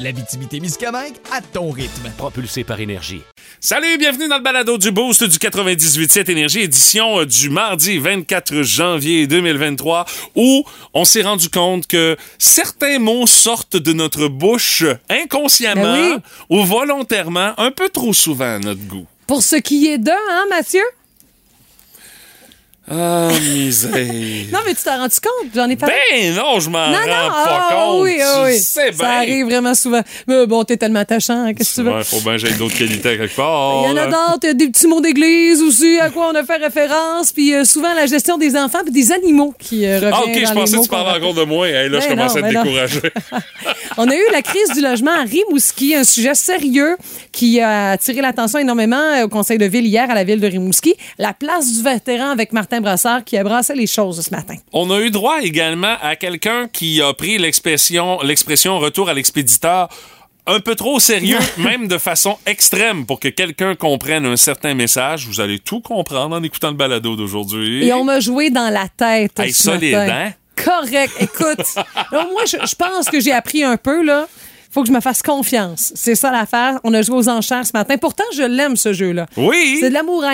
L'Abitibi-Témiscamingue à ton rythme. propulsé par énergie. Salut, bienvenue dans le balado du Boost du 98.7 Énergie, édition euh, du mardi 24 janvier 2023, où on s'est rendu compte que certains mots sortent de notre bouche inconsciemment Ben oui. ou volontairement un peu trop souvent à notre goût. Pour ce qui est de, hein, Mathieu? Ah, misère. Non, mais tu t'en rends compte? J'en ai parlé. ben non, je m'en rends non, pas ah, compte. oui, ah, oui. Ça bien. arrive vraiment souvent. Mais bon, t'es tellement attachant, hein, qu'est-ce que tu veux? Ouais, faut bien que j'aie d'autres qualités quelque part. Il y en a d'autres, il y a des petits mots d'église aussi, à quoi on a fait référence, puis euh, souvent la gestion des enfants puis des animaux qui euh, revient Ah, ok, dans je pensais que tu parlais encore de moi. Hey, là, je Ben commence non, à être ben non. découragé. On a eu la crise du logement à Rimouski, un sujet sérieux qui a attiré l'attention énormément euh, au conseil de ville hier à la ville de Rimouski. La place du vétéran avec Martin Brassard qui a brassé les choses ce matin. On a eu droit également à quelqu'un qui a pris l'expression, l'expression retour à l'expéditeur un peu trop sérieux, même de façon extrême pour que quelqu'un comprenne un certain message. Vous allez tout comprendre en écoutant le balado d'aujourd'hui. Et on m'a joué dans la tête. Hey, ce solide, matin. hein? Correct. Écoute, là, moi, je, je pense que j'ai appris un peu, là. Faut que je me fasse confiance. C'est ça l'affaire. On a joué aux enchères ce matin. Pourtant, je l'aime, ce jeu-là. Oui, C'est de l'amour.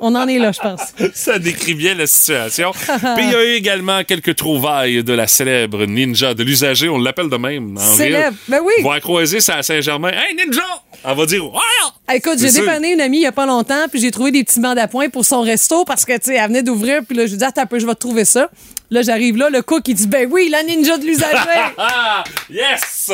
On en est là, je pense. ça décrit bien la situation. Puis il y a eu également quelques trouvailles de la célèbre ninja de l'usager. On l'appelle de même. en Célèbre. Ben oui. On va croiser, c'est à Saint-Germain. Hey, ninja! Elle va dire! Ah, Écoute, j'ai dépanné une amie il y a pas longtemps, puis j'ai trouvé des petits bandes à poing pour son resto parce que, tu sais, elle venait d'ouvrir, puis là, je lui dis, attends un peu, je vais te trouver ça. Là, j'arrive là, le cook, il dit, ben oui, la ninja de l'usager. Ah! Yes!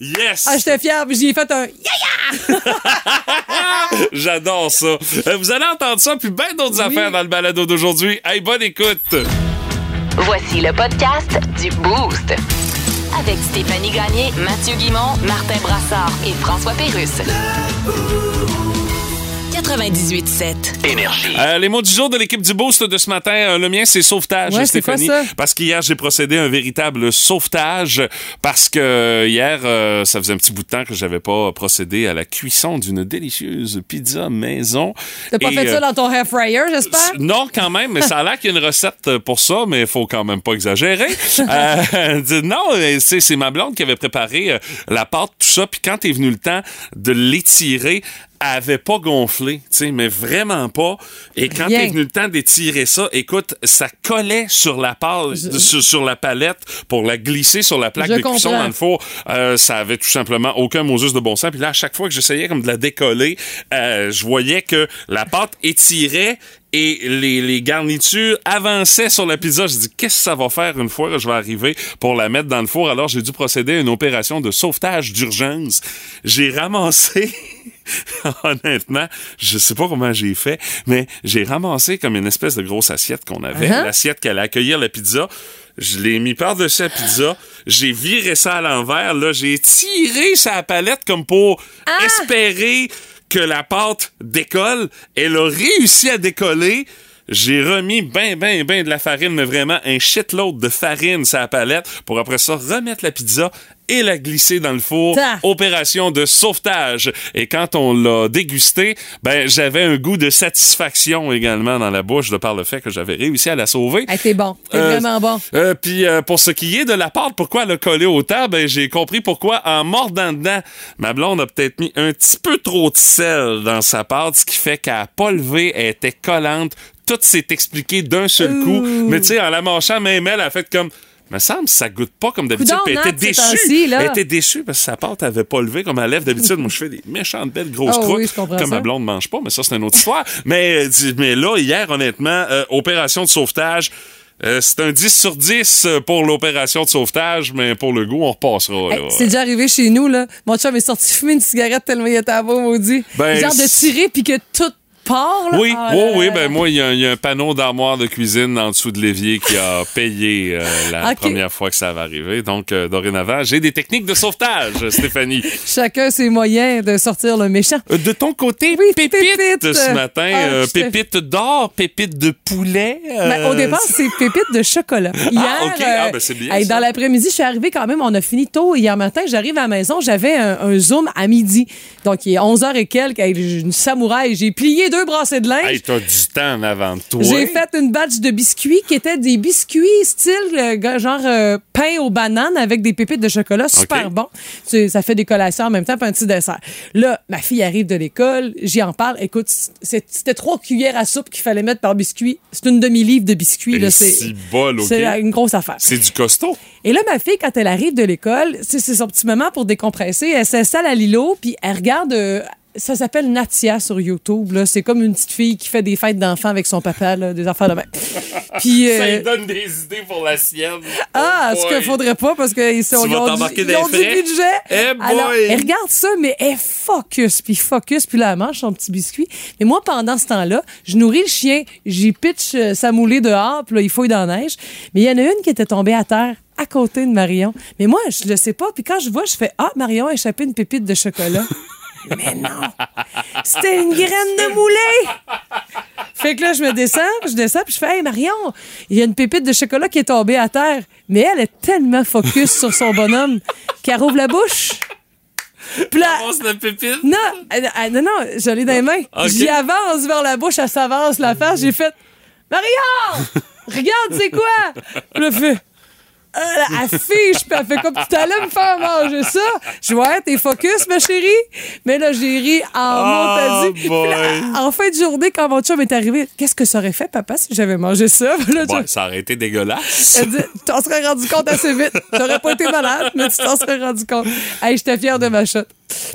Yes! ah, j'étais fière, puis j'y ai fait un yeah! J'adore ça. Euh, vous allez entendre ça, puis bien d'autres affaires dans le balado d'aujourd'hui. Hey, bonne écoute! Voici le podcast du Boost. Avec Stéphanie Gagné, Mathieu Guimont, Martin Brassard et François Pérusse. 98.7. Énergie. Euh, les mots du jour de l'équipe du Boost de ce matin, euh, le mien, c'est sauvetage, Ouais, c'est quoi Stéphanie. ça? Parce qu'hier, j'ai procédé à un véritable sauvetage parce que euh, hier, euh, ça faisait un petit bout de temps que j'avais pas procédé à la cuisson d'une délicieuse pizza maison. T'as pas fait euh, ça dans ton hair fryer, j'espère? Non, quand même, mais ça a l'air qu'il y a une recette pour ça, mais il faut quand même pas exagérer. Euh, non, c'est c'est ma blonde qui avait préparé euh, la pâte, tout ça, puis quand est venu le temps de l'étirer, avait pas gonflé, tu sais, mais vraiment pas. Et quand est venu le temps d'étirer ça, écoute, ça collait sur la pâte, sur, sur la palette pour la glisser sur la plaque Je de cuisson dans le four. Euh, ça avait tout simplement aucun Moses de bon sens. Puis là, à chaque fois que j'essayais comme de la décoller, euh, je voyais que la pâte étirait et les, les garnitures avançaient sur la pizza. J'ai dit, qu'est-ce que ça va faire une fois que je vais arriver pour la mettre dans le four? Alors, j'ai dû procéder à une opération de sauvetage d'urgence. J'ai ramassé, honnêtement, je sais pas comment j'ai fait, mais j'ai ramassé comme une espèce de grosse assiette qu'on avait, Uh-huh. l'assiette qui allait accueillir la pizza. Je l'ai mis par-dessus la pizza, j'ai viré ça à l'envers, là, j'ai tiré sa palette comme pour espérer que la pâte décolle. Elle a réussi à décoller. J'ai remis ben, ben, ben de la farine, mais vraiment un shitload de farine sur la palette pour après ça remettre la pizza et la glisser dans le four. Ta. Opération de sauvetage. Et quand on l'a dégusté, ben, j'avais un goût de satisfaction également dans la bouche de par le fait que j'avais réussi à la sauver. Hey, t'es bon. T'es Euh, vraiment bon. Euh, Puis euh, pour ce qui est de la pâte, pourquoi elle a collé au temps, ben j'ai compris pourquoi en mordant dedans, ma blonde a peut-être mis un petit peu trop de sel dans sa pâte, ce qui fait qu'elle a pas levé, elle était collante, tout s'est expliqué d'un seul coup. Mais tu sais, en la mâchant, même elle a fait comme me semble que ça goûte pas comme d'habitude. Puis Elle était déçue. Elle était déçue parce que sa pâte avait pas levé comme elle lève d'habitude. Moi, je fais des méchantes belles grosses Oh croûtes. oui, comme ça. ma blonde mange pas, mais ça, c'est une autre histoire. mais, euh, mais là, hier, honnêtement, euh, opération de sauvetage. euh, c'est un 10 sur 10 pour l'opération de sauvetage, mais pour le goût, on repassera. Hey, c'est déjà arrivé chez nous, là. Mon chum est sorti fumer une cigarette tellement il était à beau, maudit. Ben, Genre de tirer puis que tout porc. là? Oui, Ah, oui, Ben moi, il y, a- il y a un panneau d'armoire de cuisine en dessous de l'évier qui a payé euh, la première fois que ça va arriver. Donc, euh, dorénavant, j'ai des techniques de sauvetage, Stéphanie. Chacun ses moyens de sortir le méchant. Euh, De ton côté, Oui, pépite, pépite. ce matin. Ah, pépite d'or, pépite de poulet. Ben, au départ, c'est pépites de chocolat. Hier, ok. Ah, ben, c'est bien, hey, dans l'après-midi, je suis arrivée quand même, on a fini tôt hier matin. J'arrive à la maison, j'avais un, un Zoom à midi. Donc, il est 11h et quelques, avec une samouraï. J'ai plié deux brassées de linge. Hey, t'as du temps en avant de toi. J'ai fait une batch de biscuits qui étaient des biscuits style euh, genre euh, pain aux bananes avec des pépites de chocolat super bon. Tu- Ça fait des collations en même temps puis un petit dessert. Là, ma fille arrive de l'école, j'y en parle. Écoute, c'était trois cuillères à soupe qu'il fallait mettre par biscuit. C'est une demi-livre de biscuits. C'est une grosse affaire. C'est du costaud. Et là, ma fille, quand elle arrive de l'école, c'est c'est son petit moment pour décompresser. Elle s'installe à Lilo, puis elle regarde. euh, ça s'appelle Natia sur YouTube. là. C'est comme une petite fille qui fait des fêtes d'enfants avec son papa, là, des affaires de même. Puis, Ça euh, lui donne des idées pour la sienne. ah, Oh ce qu'il faudrait pas parce qu'ils sont, ils ont, du, ils ont du budget. Eh boy! Alors, elle regarde ça, mais elle focus, puis focus, puis là, elle mange son petit biscuit. Mais moi, pendant ce temps-là, je nourris le chien, j'y pitch euh, sa moulée dehors, puis là, il fouille dans la neige. Mais il y en a une qui était tombée à terre à côté de Marion. Mais moi, je le sais pas, puis quand je vois, je fais « Ah, Marion a échappé une pépite de chocolat. » Mais non! C'était une graine de moulée! Fait que là, je me descends, je descends, puis je fais Hey Marion, il y a une pépite de chocolat qui est tombée à terre. Mais elle est tellement focus sur son bonhomme qu'elle rouvre la bouche. Puis là, Avance la pépite? non, non, non, je l'ai dans les mains. Ok. J'y avance vers la bouche, elle s'avance la face. J'ai fait Marion, regarde, c'est quoi? Elle fait. Elle, elle fiche, puis elle fait comme tu allais me faire manger ça? Je vois, ouais, t'es focus, ma chérie? Mais là, j'ai ri en Oh, là, boy. en fin de journée, quand mon chum est arrivé, qu'est-ce que ça aurait fait, papa, si j'avais mangé ça? Là, ça aurait été dégueulasse. elle dit, tu t'en serais rendu compte assez vite. T'aurais pas été malade, mais tu t'en serais rendu compte. Hey, j'étais fière de ma shot.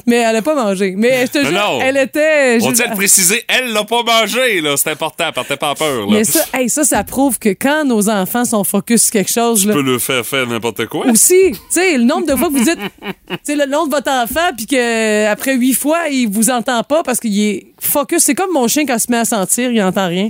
Mais elle a pas mangé. Mais je te jure, non. elle était. On je- tient à le préciser, elle l'a pas mangé, là. C'est important, partez pas en peur, là. Mais ça, hey, ça, ça prouve que quand nos enfants sont focus sur quelque chose, Tu là, peux le faire faire n'importe quoi. aussi, tu sais, le nombre de fois que vous dites, tu sais, le nom de votre enfant, puis que après huit fois, il vous entend pas parce qu'il est focus. C'est comme mon chien quand il se met à sentir, il entend rien.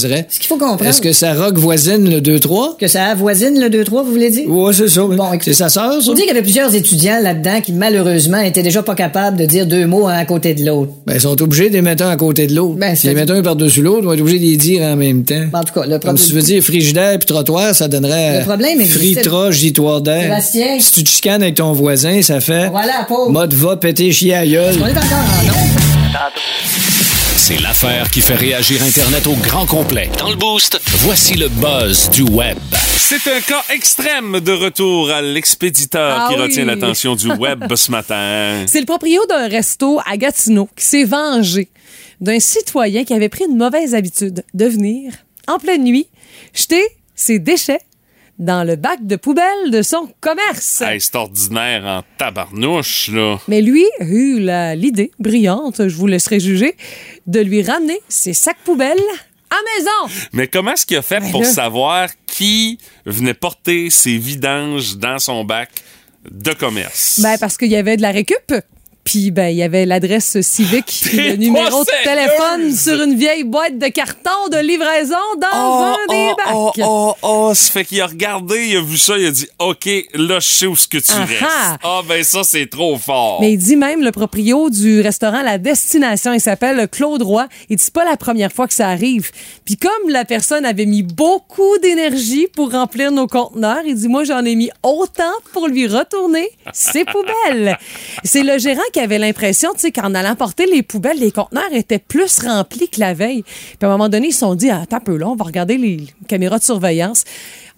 ferait? ce qu'il faut comprendre, Est-ce que ça rock voisine le 2-3? que ça avoisine le 2-3, vous voulez dire? Ouais, c'est ça. Bon, c'est sa sœur, ça? Faut dire qu'il y avait plusieurs étudiants là-dedans qui, malheureusement, étaient déjà pas capables de dire deux mots un à côté de l'autre. Ben, ils sont obligés de les mettre un à côté de l'autre. Ben, si les mettent un par-dessus l'autre, ils vont être obligés de les dire en même temps. En tout cas, le Comme problème... si tu veux dire frigidaire puis trottoir, ça donnerait Le problème existe- fritra, gitoire d'air. Sébastien. Si tu te chicanes avec ton voisin, ça fait Voilà, pauvre. mode va péter chier à gueule. On est encore en. C'est l'affaire qui fait réagir Internet au grand complet. Dans le boost, voici le buzz du web. C'est un cas extrême de retour à l'expéditeur Ah qui oui. retient l'attention du web ce matin. C'est le proprio d'un resto à Gatineau qui s'est vengé d'un citoyen qui avait pris une mauvaise habitude de venir, en pleine nuit, jeter ses déchets dans le bac de poubelle de son commerce. Hey, c'est ordinaire en tabarnouche, là. Mais lui a eu l'idée brillante, je vous laisserai juger, de lui ramener ses sacs poubelles à maison. Mais comment est-ce qu'il a fait Ben pour là. savoir qui venait porter ses vidanges dans son bac de commerce? Ben, parce qu'il y avait de la récup. Puis, ben, il y avait l'adresse civique puis le numéro de téléphone sur une vieille boîte de carton de livraison dans Oh, un des oh, bacs. oh, oh, oh, ça fait qu'il a regardé, il a vu ça, il a dit, OK, là, je sais où ce que tu Ah, restes. ah. Ah, ben ça, c'est trop fort. Mais il dit même le proprio du restaurant La Destination, il s'appelle Claude Roy. Il dit c'est pas la première fois que ça arrive. Puis comme la personne avait mis beaucoup d'énergie pour remplir nos conteneurs, il dit moi j'en ai mis autant pour lui retourner ses poubelles. C'est le gérant qu'il avait l'impression, tu sais, qu'en allant porter les poubelles, les conteneurs étaient plus remplis que la veille. Puis à un moment donné, ils se sont dit, ah, attends un peu là, on va regarder les caméras de surveillance.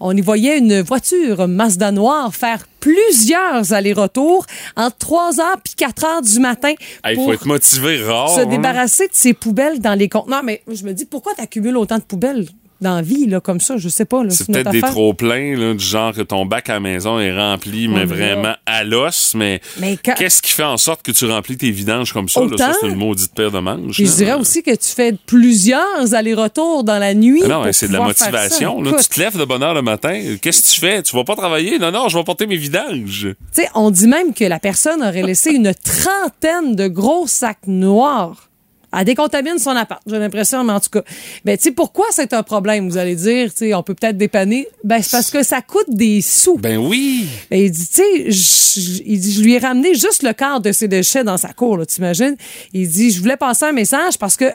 On y voyait une voiture Mazda noire faire plusieurs allers-retours entre 3 heures puis 4 heures du matin Il faut être motivé rare. se hein? débarrasser de ces poubelles dans les conteneurs. Mais je me dis, pourquoi tu accumules autant de poubelles? Dans la vie, là, comme ça? Je sais pas. C'est peut-être des trop-pleins, du genre que ton bac à la maison est rempli, mais vraiment à l'os. Mais, Mais quand- qu'est-ce qui fait en sorte que tu remplis tes vidanges comme ça? là? Ça, c'est une maudite paire de manches. Je dirais aussi que tu fais plusieurs allers-retours dans la nuit. Non, c'est de la motivation. là. Tu te lèves de bonne heure le matin. Qu'est-ce que tu fais? Tu vas pas travailler? Non, non, je vais porter mes vidanges. tu sais, on dit même que la personne aurait laissé une trentaine de gros sacs noirs. Elle décontamine son appart, j'ai l'impression, mais en tout cas. Ben, tu sais, pourquoi c'est un problème, vous allez dire? Tu sais, on peut peut-être dépanner? Ben, c'est parce que ça coûte des sous. Ben oui. Ben, il dit, tu sais, je- il dit, je lui ai ramené juste le quart de ses déchets dans sa cour, là, t'imagines? Il dit, je voulais passer un message parce que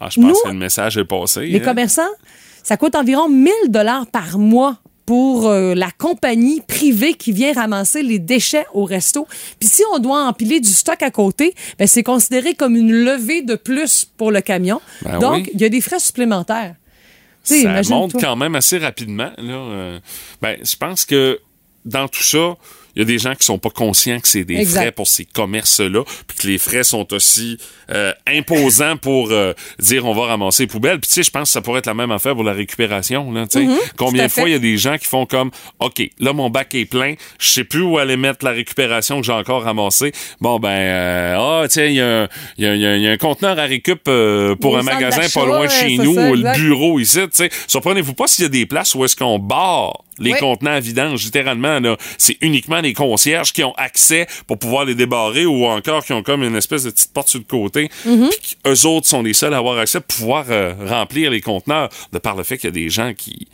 Ah, je pense Nous, que le message est passé. les hein. commerçants, ça coûte environ 1000 dollars par mois pour euh, la compagnie privée qui vient ramasser les déchets au resto. Puis si on doit empiler du stock à côté, ben c'est considéré comme une levée de plus pour le camion. Ben Donc, oui. il y a des frais supplémentaires. Ça monte quand même assez rapidement. Là. Euh, ben, je pense que dans tout ça, il y a des gens qui sont pas conscients que c'est des Exact. frais pour ces commerces-là, puis que les frais sont aussi euh, imposants pour euh, dire on va ramasser les poubelles. Puis tu sais, je pense que ça pourrait être la même affaire pour la récupération. Là, sais. Combien de fois il y a des gens qui font comme OK, là mon bac est plein, je sais plus où aller mettre la récupération que j'ai encore ramassée. Bon ben euh, ah tiens, il y, a un- il y y a- il y a un conteneur à récup euh, pour Au un magasin pas loin de chez nous, ça, ou le bureau ici, tu sais. Surprenez-vous pas s'il y a des places où est-ce qu'on barre les Oui. contenants à vidange, littéralement, là. C'est uniquement les concierges qui ont accès pour pouvoir les débarrer ou encore qui ont comme une espèce de petite porte sur le côté. Mm-hmm. Puis eux autres sont les seuls à avoir accès pour pouvoir euh, remplir les conteneurs de par le fait qu'il y a des gens qui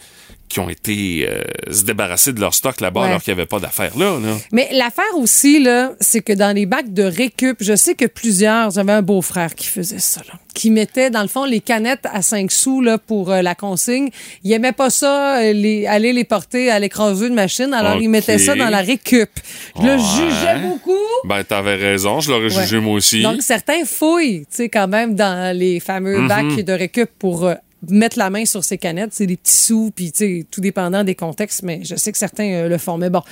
qui ont été euh, se débarrasser de leur stock là-bas Ouais. alors qu'il n'y avait pas d'affaires là, là. Mais l'affaire aussi, là, c'est que dans les bacs de récup, je sais que plusieurs, j'avais un beau-frère qui faisait ça, là, qui mettait, dans le fond, les canettes à 5 sous là, pour euh, la consigne. Il aimait pas ça, euh, les, aller les porter à l'écraseux de machine, alors il mettait ça dans la récup. Je le jugeais beaucoup. Ben, t'avais raison, je l'aurais Ouais. jugé moi aussi. Donc, certains fouillent, tu sais, quand même, dans les fameux Mhm. bacs de récup pour mettre la main sur ces canettes. C'est des petits sous, puis, tu sais, tout dépendant des contextes, mais je sais que certains euh, le font. Mais bon,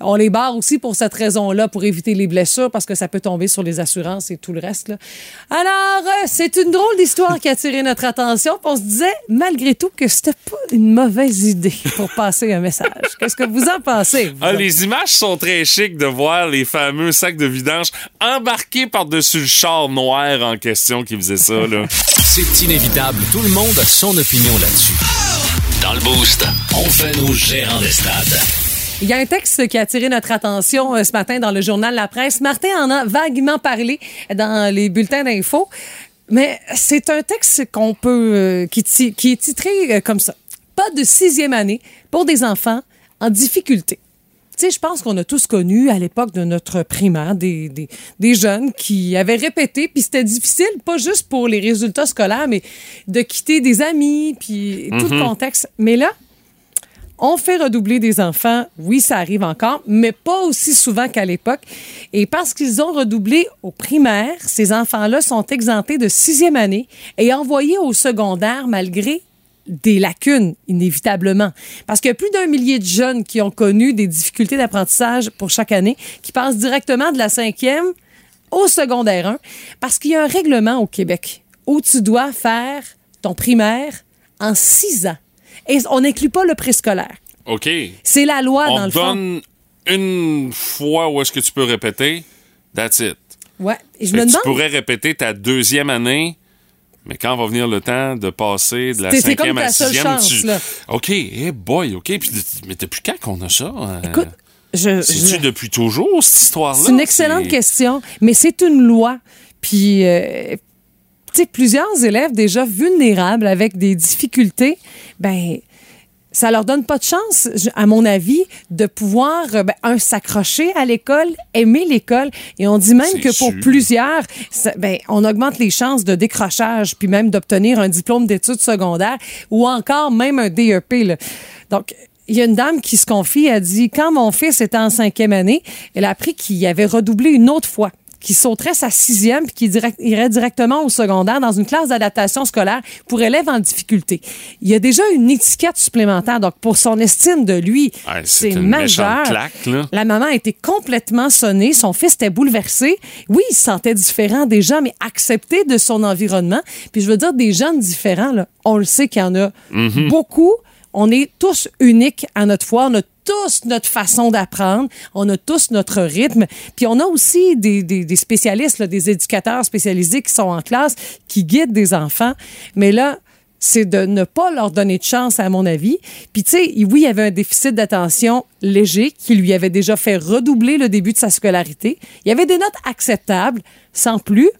on les barre aussi pour cette raison-là, pour éviter les blessures, parce que ça peut tomber sur les assurances et tout le reste, là. Alors, euh, c'est une drôle d'histoire qui a attiré notre attention, puis on se disait, malgré tout, que c'était pas une mauvaise idée pour passer un message. Qu'est-ce que vous en pensez? vous Ah, les images sont très chics de voir les fameux sacs de vidange embarqués par-dessus le char noir en question qui faisait ça. C'est inévitable. Tout le monde a son opinion là-dessus. Dans le Boost, on fait nos gérants des stades. Il y a un texte qui a attiré notre attention euh, ce matin dans le journal La Presse. Martin en a vaguement parlé dans les bulletins d'infos, mais c'est un texte qu'on peut, euh, qui, qui est titré euh, comme ça. Pas de sixième année pour des enfants en difficulté. Sais, je pense qu'on a tous connu à l'époque de notre primaire des, des, des jeunes qui avaient répété, puis c'était difficile, pas juste pour les résultats scolaires, mais de quitter des amis, puis tout le contexte. Mais là, on fait redoubler des enfants, oui, ça arrive encore, mais pas aussi souvent qu'à l'époque. Et parce qu'ils ont redoublé au primaire, ces enfants-là sont exemptés de sixième année et envoyés au secondaire malgré des lacunes, inévitablement. Parce qu'il y a plus d'un millier de jeunes qui ont connu des difficultés d'apprentissage pour chaque année, qui passent directement de la cinquième au secondaire 1, parce qu'il y a un règlement au Québec où tu dois faire ton primaire en six ans. Et on n'inclut pas le préscolaire. OK. C'est la loi, dans On le te fond. donne une fois où est-ce que tu peux répéter. That's it. Ouais. Et je me que tu demande. pourrais répéter ta deuxième année, mais quand va venir le temps de passer de la cinquième à seule sixième, chance, tu... là. OK, hey boy, OK. Puis, mais depuis quand qu'on a ça? hein? Écoute, je. C'est-tu je- depuis toujours, cette histoire-là? C'est une excellente question, mais c'est une loi. Puis, euh, tu sais, plusieurs élèves déjà vulnérables avec des difficultés, ben ça leur donne pas de chance, à mon avis, de pouvoir, euh, ben, un, s'accrocher à l'école, aimer l'école. Et on dit même que pour plusieurs, ça- ben, on augmente les chances de décrochage, puis même d'obtenir un diplôme d'études secondaires ou encore même un DEP. là. Donc, il y a une dame qui se confie, elle dit, quand mon fils était en cinquième année, elle a appris qu'il avait redoublé une autre fois qui sauterait sa sixième puis qui direct- irait directement au secondaire dans une classe d'adaptation scolaire pour élèves en difficulté. Il y a déjà une étiquette supplémentaire. Donc, pour son estime de lui, Ouais, c'est majeur. méchante claque, là. La maman a été complètement sonnée. Son fils était bouleversé. Oui, il se sentait différent des gens, mais accepté de son environnement. Puis je veux dire, des jeunes différents, là, on le sait qu'il y en a Mhm. beaucoup. On est tous uniques à notre foi. On a tous notre façon d'apprendre. On a tous notre rythme. Puis on a aussi des, spécialistes, des éducateurs spécialisés qui sont en classe, qui guident des enfants. Mais là, c'est de ne pas leur donner de chance, à mon avis. Puis, tu sais, oui, il y avait un déficit d'attention léger qui lui avait déjà fait redoubler le début de sa scolarité. Il y avait des notes acceptables, sans plus.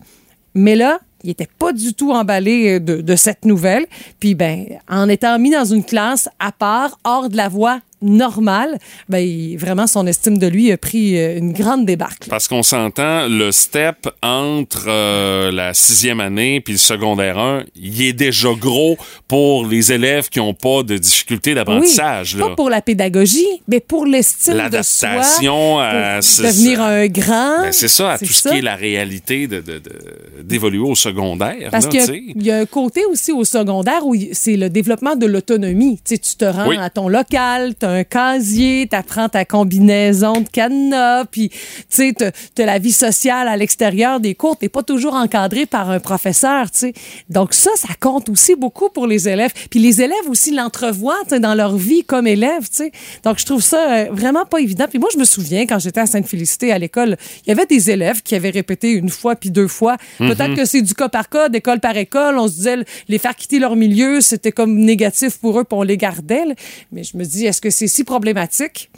Mais là, il n'était pas du tout emballé de, de cette nouvelle. Puis, ben, en étant mis dans une classe à part, hors de la voie normale, ben, il- vraiment, son estime de lui a pris euh, une grande débarque. Parce qu'on s'entend, le step entre euh, la sixième année puis le secondaire 1, il est déjà gros pour les élèves qui n'ont pas de difficultés d'apprentissage. Oui, là. pas pour la pédagogie, mais pour l'estime de soi. L'adaptation à devenir un grand. Ben, c'est ça, à tout ça. ce qui est la réalité de, de- de- d'évoluer au secondaire. Parce qu'il y a- y, un côté aussi au secondaire où c'est le développement de l'autonomie. Tu te rends Oui. à ton local, tu as un casier, tu apprends ta combinaison de cadenas, puis tu as la vie sociale à l'extérieur des cours. Tu pas toujours encadré par un professeur. tu sais. Donc ça, ça compte aussi beaucoup pour les élèves. Puis les élèves aussi l'entrevoient sais, dans leur vie comme élèves. tu sais. Donc je trouve ça euh, vraiment pas évident. Puis moi, je me souviens, quand j'étais à Sainte-Félicité à l'école, il y avait des élèves qui avaient répété une fois puis deux fois. Peut-être que c'est du cas par cas, d'école par école. On se disait, les faire quitter leur milieu, c'était comme négatif pour eux, puis on les gardait. Mais je me dis, est-ce que c'est si problématique?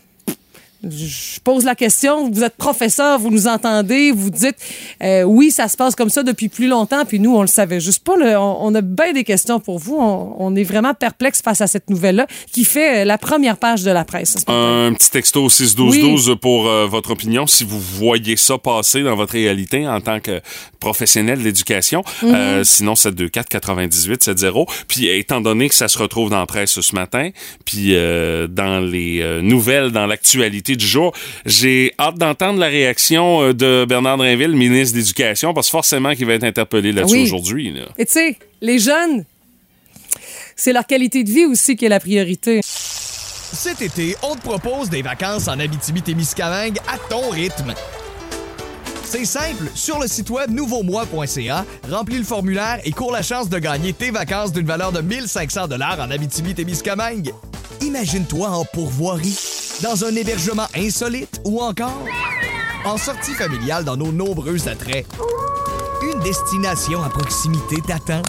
Je pose la question, vous êtes professeur, vous nous entendez, vous dites euh, oui, ça se passe comme ça depuis plus longtemps, puis nous, on le savait juste pas. là. On, on a bien des questions pour vous. On, on est vraiment perplexe face à cette nouvelle-là qui fait euh, la première page de la presse. Un petit texto au 6-12-12 pour euh, votre opinion, si vous voyez ça passer dans votre réalité en tant que professionnel de l'éducation. Mhm. Euh, sinon, 724-98-70. Puis, étant donné que ça se retrouve dans la presse ce matin, puis dans les nouvelles, dans l'actualité du jour, j'ai hâte d'entendre la réaction euh, de Bernard Drinville, ministre de l'Éducation, parce que forcément qu'il va être interpellé là-dessus Oui. aujourd'hui. Là. Et tu sais, les jeunes, c'est leur qualité de vie aussi qui est la priorité. Cet été, on te propose des vacances en Abitibi-Témiscamingue à ton rythme. C'est simple, sur le site web nouveaumois.ca, remplis le formulaire et cours la chance de gagner tes vacances d'une valeur de 1500 dollars en Abitibi-Témiscamingue. Imagine-toi en pourvoirie, dans un hébergement insolite ou encore en sortie familiale dans nos nombreux attraits. Une destination à proximité t'attend.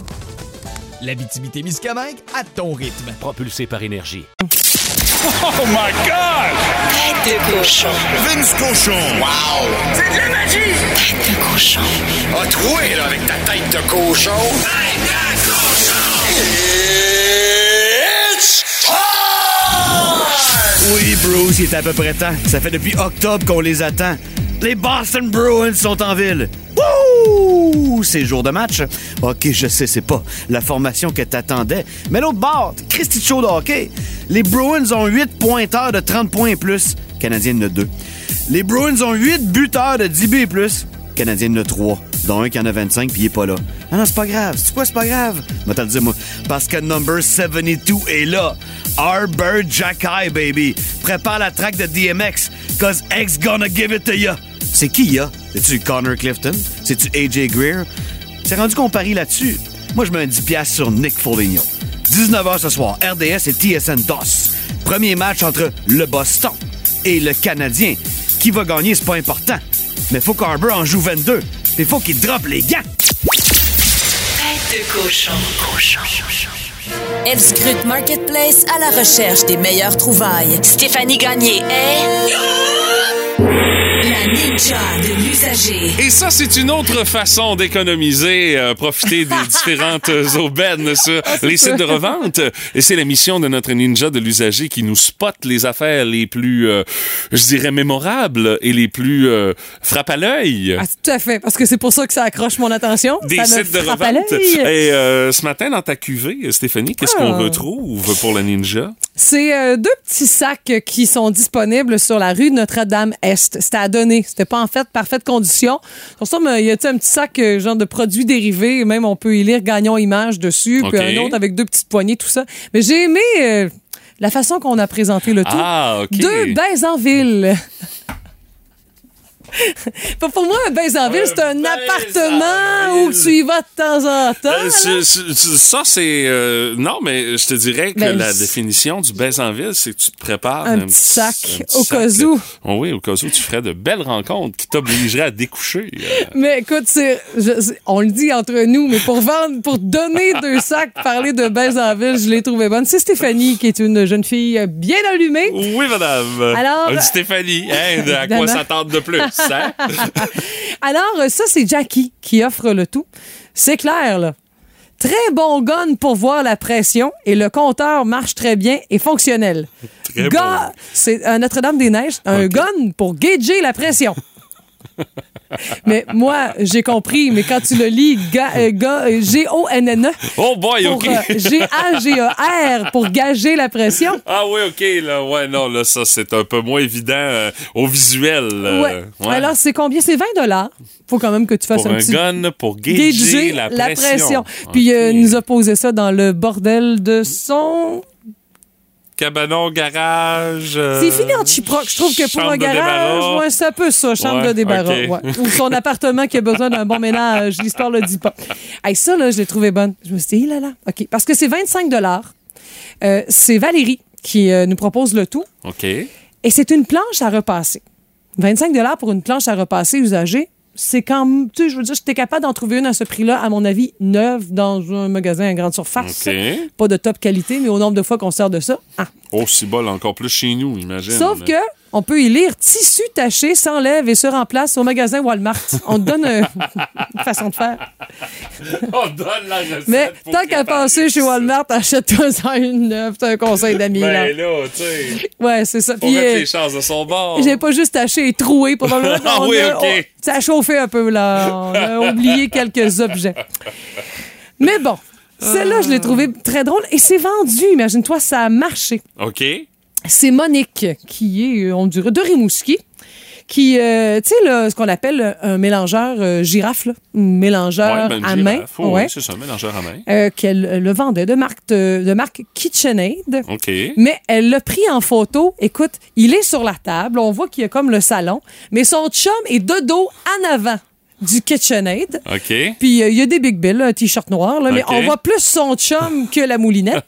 L'Abitibi-Témiscamingue à ton rythme. Propulsé par énergie. Oh my God! Tête de cochon. Vince Cochon. Wow! C'est de la magie! Tête de cochon. A troué, là, avec ta tête de cochon. Tête de cochon! Oui, Bruce, il est à peu près temps. Ça fait depuis octobre qu'on les attend. Les Boston Bruins sont en ville. Wouh! C'est jour de match. OK, je sais, c'est pas la formation que t'attendais. Mais l'autre bord, Christy Show. Les Bruins ont 8 pointeurs de 30 points et plus. Canadiens de 2. Les Bruins ont 8 buteurs de 10 buts et plus. Canadiens de 3. Dont un qui en a 25 puis il est pas là. Ah non, c'est pas grave. C'est quoi, c'est pas grave? Moi, t'as dire, moi. Parce que number 72 est là. Arbor Jacky, baby. Prépare la track de DMX. Cause X gonna give it to ya. C'est qui, ya? C'est-tu Connor Clifton? C'est-tu AJ Greer? C'est rendu qu'on parie là-dessus. Moi, je mets un 10$ piastres sur Nick Foligno. 19h ce soir, RDS et TSN DOS. Premier match entre le Boston et le Canadien. Qui va gagner, c'est pas important. Mais faut qu'Arbor en joue 22. Il faut qu'il drop les gants. Tête de cochon. Cochon. Elle scrute Marketplace à la recherche des meilleures trouvailles? Stéphanie Gagné est... Ninja de l'usager. Et ça, c'est une autre façon d'économiser, euh, profiter des différentes euh, aubaines sur les sites de revente. Et c'est la mission de notre ninja de l'usager qui nous spot les affaires les plus, euh, je dirais, mémorables et les plus euh, frappent à l'œil. Ah, tout à fait, parce que c'est pour ça que ça accroche mon attention. Des ça sites de revente. Et euh, ce matin, dans ta cuvée, Stéphanie, qu'est-ce Ah. qu'on retrouve pour la ninja? C'est euh, deux petits sacs qui sont disponibles sur la rue Notre-Dame-Est. C'était à donner. C'était pas en fait parfaite condition. Sur ça, il y a un petit sac euh, genre de produits dérivés? Même on peut y lire Gagnons Images dessus. Puis un autre avec deux petites poignées, tout ça. Mais j'ai aimé euh, la façon qu'on a présenté le tout. Ah. Deux baises en ville. Pour moi, un baise en ville, c'est un appartement où tu y vas de temps en temps. Euh, c'est- ça, c'est. euh, non, mais je te dirais que Ben, la définition du baise en ville, c'est que tu te prépares Un petit sac au cas sac, où. Oh oui, au cas où tu ferais de belles rencontres qui t'obligeraient à découcher. euh. Mais écoute, je- on le dit entre nous, mais pour vendre, pour donner deux sacs, parler de baise en ville, je l'ai trouvé bonne. C'est Stéphanie, qui est une jeune fille bien allumée. Oui, madame. Alors- Stéphanie, hein, à quoi s'attendre de plus, Alors, euh, ça, c'est Jackie qui offre le tout. C'est clair, là. Très bon gun pour voir la pression et le compteur marche très bien et fonctionnel. Très Ga- C'est à Notre-Dame-des-Neiges, un gun pour gager la pression. mais moi, j'ai compris, mais quand tu le lis, ga- euh, euh, G-O-N-N-E, Oh boy, pour OK. euh, G-A-G-E-R, pour gager la pression. Ah oui, OK, là, ouais, non, là, ça, c'est un peu moins évident euh, au visuel. ouais. ouais. Alors, c'est combien? C'est 20 dollars. Faut quand même que tu fasses pour un, un petit gun, pour gager, gager la pression. Puis euh, OK. nous a posé ça dans le bordel de son. Cabanon, garage. euh, C'est fini en chiproc. Je trouve que pour un garage, ouais, c'est un peu ça, chambre Ouais, de débarras. ouais. Ou son appartement qui a besoin d'un bon ménage. L'histoire le dit pas. Hey, ça, là, je l'ai trouvé bonne. Je me suis dit, là, là. OK. Parce que c'est 25 euh, C'est Valérie qui euh, nous propose le tout. OK. Et c'est une planche à repasser. 25 pour une planche à repasser usagée, c'est quand même, tu sais, je veux dire, j'étais capable d'en trouver une à ce prix-là, à mon avis, neuve dans un magasin à grande surface. Pas de top qualité, mais au nombre de fois qu'on sert de ça. Ah. Oh, c'est bol, encore plus chez nous, imagine. Sauf que on peut y lire tissu taché s'enlève et se remplace au magasin Walmart. On te donne une façon de faire. On donne la recette. Mais pour tant qu'à passer chez. Walmart, achète-toi ça une neuve. C'est un conseil d'amis. Ben là, tu sais, Ouais, c'est ça. pour Puis, mettre euh, les chances de son bord. J'ai pas juste taché et troué. Probablement Ah qu'on oui, a- OK. on- ça a chauffé un peu, là. On a oublié quelques objets. Mais bon, celle-là, je l'ai trouvé très drôle. Et c'est vendu, imagine-toi, ça a marché. OK. C'est Monique, qui est, euh, on dirait, de Rimouski, qui, euh, tu sais, ce qu'on appelle un mélangeur euh, girafe, là, un mélangeur Ouais, ben, à main. Oh, ouais. Oui, c'est ça, un mélangeur à main. Euh, qu'elle euh, le vendait de marque, de, de marque KitchenAid. OK. Mais elle l'a pris en photo. Écoute, il est sur la table. On voit qu'il y a comme le salon. Mais son chum est de dos en avant du KitchenAid. OK. Puis euh, il y a des Big Bill, un t-shirt noir. là, Mais on voit plus son chum que la moulinette.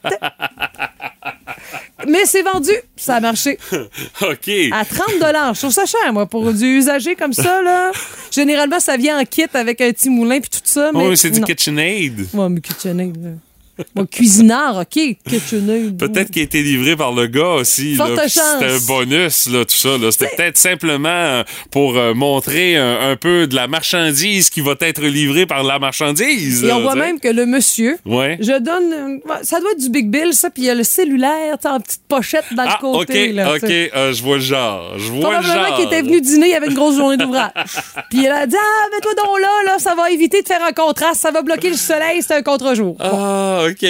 mais c'est vendu. Ça a marché. OK. À 30 Je trouve ça cher, moi, pour du usagé comme ça. Là. Généralement, ça vient en kit avec un petit moulin puis tout ça. Mais Oh, oui, c'est du. KitchenAid. Ouais, mais KitchenAid. là. Bon, cuisinard, OK. Peut-être qu'il a été livré par le gars aussi. C'était un bonus, là, tout ça. C'était peut-être simplement euh, pour euh, montrer un, un peu de la marchandise qui va être livrée par la marchandise. Et là, on voit même que le monsieur, Ouais. je donne. euh, Ça doit être du Big Bill, ça, puis il y a le cellulaire, en petite pochette dans Ah, le côté. OK, là, OK, euh, je vois le genre. Je vois le genre. qu'il était venu dîner, il y avait une grosse journée d'ouvrage. Puis il a dit Ah, mets-toi donc là, là, ça va éviter de faire un contraste, ça va bloquer le soleil, c'est un contre-jour. Bon. Ah, OK.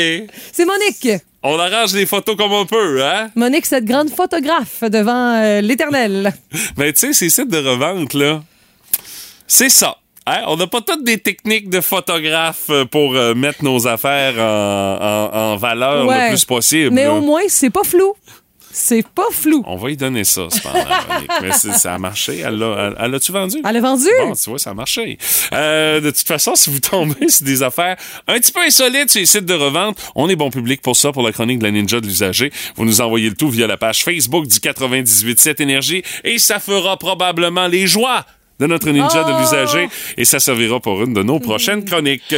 C'est Monique. On arrange les photos comme on peut, hein? Monique, cette grande photographe devant euh, l'éternel. Ben, tu sais, ces sites de revente, là, c'est ça. Hein? On n'a pas toutes des techniques de photographe euh, pour euh, mettre nos affaires en, en- en valeur Ouais. le plus possible. Mais là. au moins, c'est pas flou. C'est pas flou. On va y donner ça, cependant. Mais ça a marché. Elle l'a- l'a-tu vendu? Elle a vendu. Bon, tu vois, ça a marché. Euh, de toute façon, si vous tombez sur des affaires un petit peu insolites sur les sites de revente, on est bon public pour ça, pour la chronique de la Ninja de l'usager. Vous nous envoyez le tout via la page Facebook du 98.7 Énergie et ça fera probablement les joies de notre Ninja Oh! de l'usager et ça servira pour une de nos prochaines chroniques.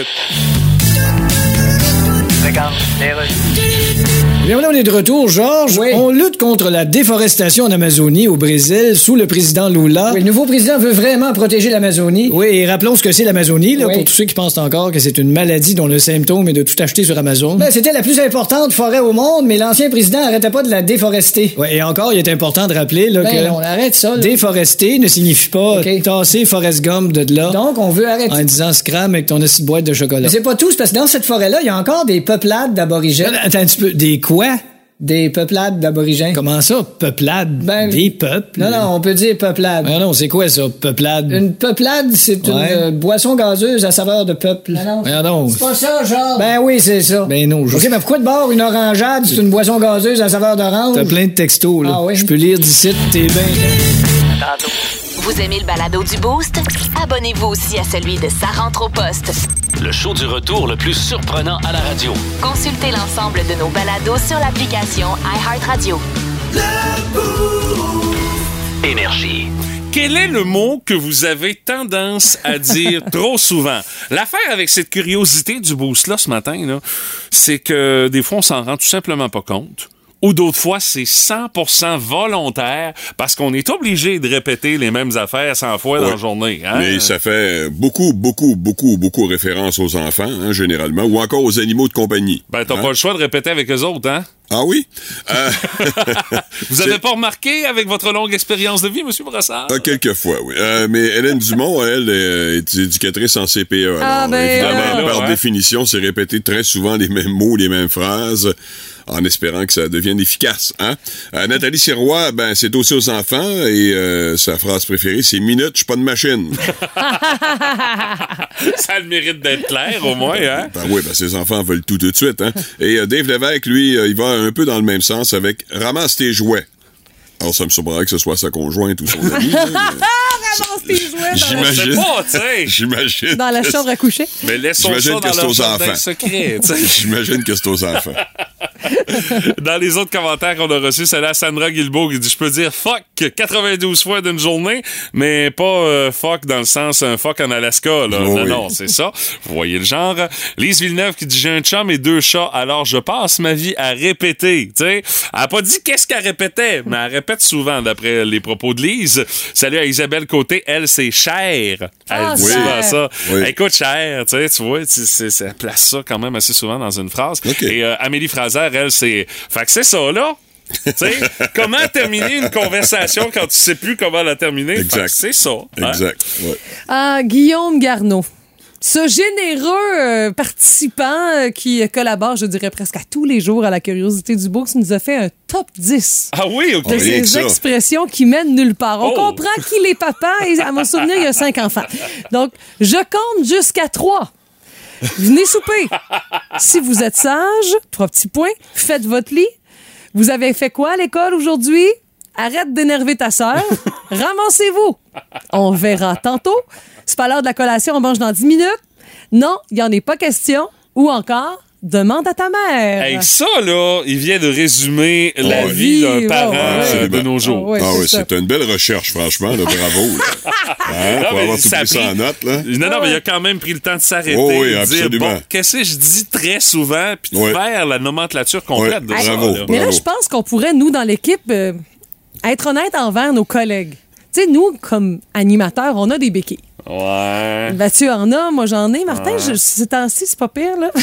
Bien on est de retour, Georges. Oui. On lutte contre la déforestation en Amazonie, au Brésil, sous le président Lula. Oui, le nouveau président veut vraiment protéger l'Amazonie. Oui, et rappelons ce que c'est l'Amazonie, Oui. pour tous ceux qui pensent encore que c'est une maladie dont le symptôme est de tout acheter sur Amazon. Ben, c'était la plus importante forêt au monde, mais l'ancien président arrêtait pas de la déforester. Ouais, et encore, il est important de rappeler là, Ben, que on arrête ça. là. déforester ne signifie pas tasser Forrest Gump de là Donc, on veut arrêter. en disant scram avec ton petite boîte de chocolat. Mais c'est pas tout, parce que dans cette forêt-là, il y a encore des peuplades d'aborigènes. Attends un petit peu. Des quoi? Des peuplades d'aborigènes. Comment ça, peuplade? Ben, Des peuples? Non, non, on peut dire peuplade. Ben non, c'est quoi ça, peuplade? Une peuplade, c'est Ouais. une euh, boisson gazeuse à saveur de peuple. Voyons donc. C'est pas ça, genre. Ben oui, c'est ça. Ben non, je... OK, mais pourquoi de bord une orangeade, c'est une boisson gazeuse à saveur d'orange? T'as plein de textos, là. Ah oui? Je peux lire d'ici, t'es bien... Vous aimez le balado du Boost? Abonnez-vous aussi à celui de Sa rentre au poste. Le show du retour le plus surprenant à la radio. Consultez l'ensemble de nos balados sur l'application iHeartRadio. Énergie. Quel est le mot que vous avez tendance à dire trop souvent? L'affaire avec cette curiosité du boost-là ce matin, c'est que des fois, on s'en rend tout simplement pas compte. Ou d'autres fois, c'est 100% volontaire parce qu'on est obligé de répéter les mêmes affaires 100 fois dans la journée. hein? Mais ça fait beaucoup, beaucoup, beaucoup, beaucoup référence aux enfants, hein, généralement, ou encore aux animaux de compagnie. Ben, t'as Hein? pas le choix de répéter avec eux autres, hein? Ah oui? Euh, Vous avez pas remarqué avec votre longue expérience de vie, M. Brassard? Ah, quelquefois, oui. Euh, mais Hélène Dumont, elle, euh, est éducatrice en CPE. Ah, Alors, ben, évidemment, euh, par ouais. définition, c'est répéter très souvent les mêmes mots, les mêmes phrases, en espérant que ça devienne efficace. Hein? Euh, Nathalie Sirois, ben, c'est aussi aux enfants, et euh, sa phrase préférée, c'est « Minute, je suis pas de machine ça a le mérite d'être clair, au moins, hein? ». Ben oui, ben, ses enfants veulent tout tout de suite. Hein? Et euh, Dave Lévesque, lui, euh, il va un peu dans le même sens avec « Ramasse tes jouets ». Alors, ça me surprendrait que ce soit sa conjointe ou son ami. Ramasse tes jouets J'imagine. dans la chambre à coucher. Mais laissons ça J'imagine dans que c'est leur aux jardin enfants. secret. J'imagine que c'est aux enfants. Dans les autres commentaires qu'on a reçus, c'est là Sandra Guilbeault qui dit Je peux dire fuck 92 fois d'une journée, mais pas euh, fuck dans le sens un fuck en Alaska. Là. Non, non, c'est ça. Vous voyez le genre. Lise Villeneuve qui dit J'ai un chum et deux chats, alors je passe ma vie à répéter. Tu sais, elle a pas dit qu'est-ce qu'elle répétait, mais elle répète souvent d'après les propos de Lise. Salut à Isabelle Côté, elle, c'est cher. Elle Ah, dit cher. souvent ça. Oui. Écoute, cher, tu vois, ça place ça quand même assez souvent dans une phrase. Et euh, Amélie Fraser, elle, c'est. Fait que c'est ça, là. tu sais, comment terminer une conversation quand tu sais plus comment la terminer? Exact. C'est ça. hein? Exact. ouais. Ah, Guillaume Garneau. Ce généreux euh, participant euh, qui collabore, je dirais presque à tous les jours à la curiosité du box, nous a fait un top 10 Ah oui, OK. de ces ça. expressions qui mènent nulle part. On Oh. comprend qu'il est papa et à mon souvenir, il y a cinq enfants. Donc, je compte jusqu'à trois. Venez souper. Si vous êtes sage, trois petits points, faites votre lit. Vous avez fait quoi à l'école aujourd'hui? Arrête d'énerver ta sœur. Ramassez-vous. On verra tantôt. C'est pas l'heure de la collation, on mange dans 10 minutes. Non, il n'y en est pas question. Ou encore, demande à ta mère. Hey, ça, là, il vient de résumer la vie d'un parent ouais, euh, de nos jours. Ouais, ah c'est oui, ça. c'est une belle recherche, franchement. là, bravo. là. Hein, Non, pour mais avoir tout ça a pris ça pris- en note. Là. Non, non, mais il a quand même pris le temps de s'arrêter, Oh oui, de dire, absolument. bon, qu'est-ce que je dis très souvent, puis de Ouais. faire la nomenclature complète Ouais, de ça. bravo. là. Mais là, je pense qu'on pourrait, nous, dans l'équipe, euh, être honnête envers nos collègues. Tu sais, nous, comme animateurs, on a des béquilles. Ouais. Mathieu en a, moi j'en ai. Martin, je, ces temps-ci, c'est pas pire, là.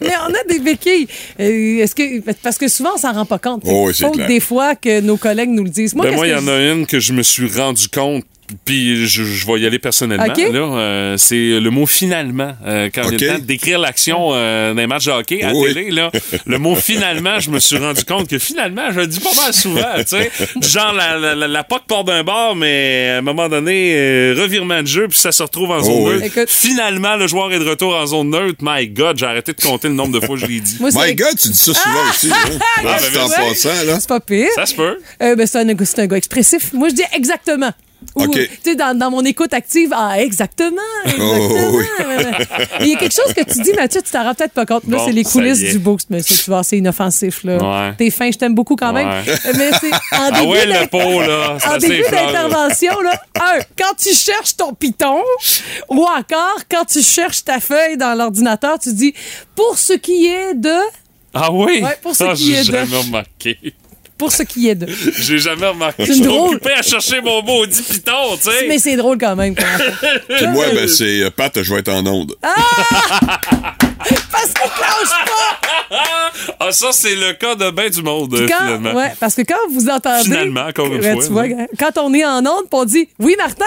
Mais on a des béquilles. Euh, Est-ce que, parce que souvent, on s'en rend pas compte. Oh oui, c'est clair. des fois que nos collègues nous le disent. Moi, Ben moi, il y en je- a une que je me suis rendu compte. Puis je, je vais y aller personnellement. OK. Là, Euh, c'est le mot finalement. Euh, quand il OK. y a le temps de décrire l'action euh, d'un match de hockey à Oui. télé, là, le mot finalement, je me suis rendu compte que finalement, je le dis pas mal souvent. tu sais. Du genre, la, la, la, la poque part d'un bord, mais à un moment donné, euh, revirement de jeu, puis ça se retrouve en zone Oh neutre. Finalement, le joueur est de retour en zone neutre. My God, j'ai arrêté de compter le nombre de fois que je l'ai dit. Moi, My God, tu dis ça souvent aussi. Hein? Ah, C'est ben, en merci. passant, là. C'est pas pire. Ça se peut. Euh, ben, c'est un, c'est un gars expressif. Moi, je dis exactement. Tu sais, dans, dans mon écoute active, ah, exactement. exactement. Oh, oui. Il y a quelque chose que tu dis, Mathieu, tu t'en rends peut-être pas compte. Là, Bon, c'est les coulisses du boost, monsieur. Tu vois, c'est inoffensif, là. Ouais. T'es fin, je t'aime beaucoup quand même. Ouais. Mais c'est en Ah début ouais, d'in- le pot, là. en début d'intervention, là, un, quand tu cherches ton piton, ou encore quand tu cherches ta feuille dans l'ordinateur, tu dis pour ce qui est de, Ah oui? Ouais, pour ce Ah, qui est de- jamais remarqué. Pour ce qui est de. J'ai jamais remarqué. Je suis drôle. occupé à chercher mon maudit piton, tu sais. Mais c'est drôle quand même. Puis moi, ben, c'est euh, Pat, je vais être en onde. Parce qu'il clenche pas. Ah, ça, c'est le cas de ben du monde, euh, Quand, finalement. ouais, parce que quand vous entendez. Finalement, encore une fois, tu vois, quand on est en onde, puis on dit Oui, Martin,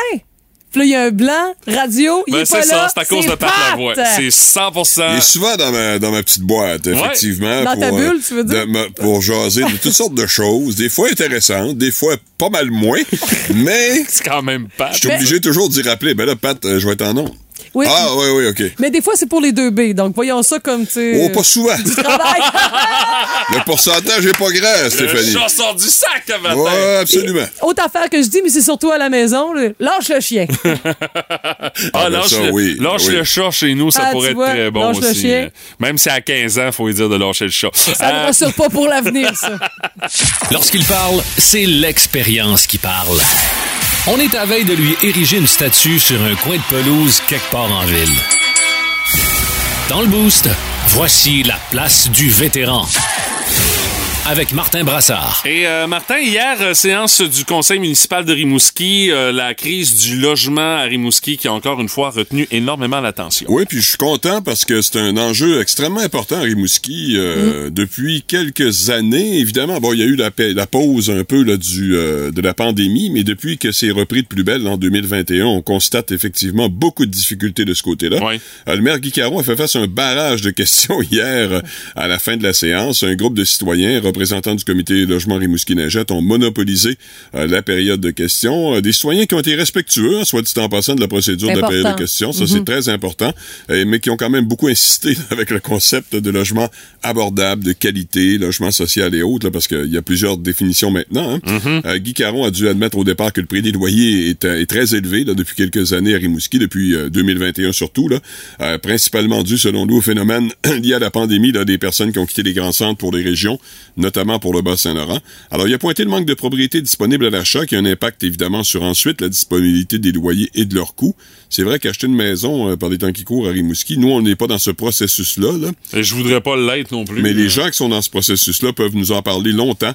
Puis là, il y a un blanc, radio, il Ben, est pas c'est là. ça, c'est à cause de Pat Lavoie. C'est 100% Il est souvent dans ma, dans ma petite boîte, effectivement. Dans ta pour, bulle, euh, tu veux dire? de me- pour jaser de toutes sortes de choses, des fois intéressantes, des fois pas mal moins, mais C'est quand même Pat. je suis obligé toujours d'y rappeler. Ben là, Pat, euh, je vais être en nom. Oui. Ah, oui, oui, OK. Mais des fois, c'est pour les deux B. Donc, voyons ça comme, tu sais. Oh, pas souvent. Du travail. Le pourcentage est pas grand, Stéphanie. Le chat sort du sac à matin. Ouais, absolument. Autre affaire que je dis, mais c'est surtout à la maison. là. Lâche le chien. Ah, ben lâche, ça, le, oui, lâche oui. le chat chez nous, ça Ah, pourrait être vois, très bon lâche le aussi. chien. Euh, Même si à 15 ans, faut lui dire de lâcher le chat. Ça ne Euh, rassure pas pour l'avenir, ça. Lorsqu'il parle, c'est l'expérience qui parle. On est à veille de lui ériger une statue sur un coin de pelouse quelque part en ville. Dans le boost, voici la place du vétéran. Avec Martin Brassard. Et euh, Martin, hier, euh, séance du conseil municipal de Rimouski, euh, la crise du logement à Rimouski qui a encore une fois retenu énormément l'attention. Oui, puis je suis content parce que c'est un enjeu extrêmement important à Rimouski euh, depuis quelques années. Évidemment, bon, il y a eu la, pa- la pause un peu là, du, euh, de la pandémie, mais depuis que c'est repris de plus belle en 2021, on constate effectivement beaucoup de difficultés de ce côté-là. Euh, le maire Guy Caron a fait face à un barrage de questions hier à la fin de la séance. Un groupe de citoyens représentants du comité logement Rimouski-Neigette ont monopolisé euh, la période de questions. Euh, des citoyens qui ont été respectueux, hein, soit dit en passant, de la procédure de la période de questions. Ça, Mhm. c'est très important, mais qui ont quand même beaucoup insisté avec le concept de logement abordable, de qualité, logement social et autres, là, parce qu'il y a plusieurs définitions maintenant. hein. Mm-hmm. Euh, Guy Caron a dû admettre au départ que le prix des loyers est, euh, est très élevé là, depuis quelques années à Rimouski, depuis euh, 2021 surtout, là, euh, principalement dû, selon nous, au phénomène lié à la pandémie là, des personnes qui ont quitté les grands centres pour les régions, notamment pour le Bas-Saint-Laurent. Alors, il a pointé le manque de propriété disponible à l'achat qui a un impact évidemment sur ensuite la disponibilité des loyers et de leurs coûts. C'est vrai qu'acheter une maison euh, par les temps qui courent à Rimouski, nous, on n'est pas dans ce processus-là. Là. Et je voudrais pas l'être non plus. Mais les gens qui sont dans ce processus-là peuvent nous en parler longtemps.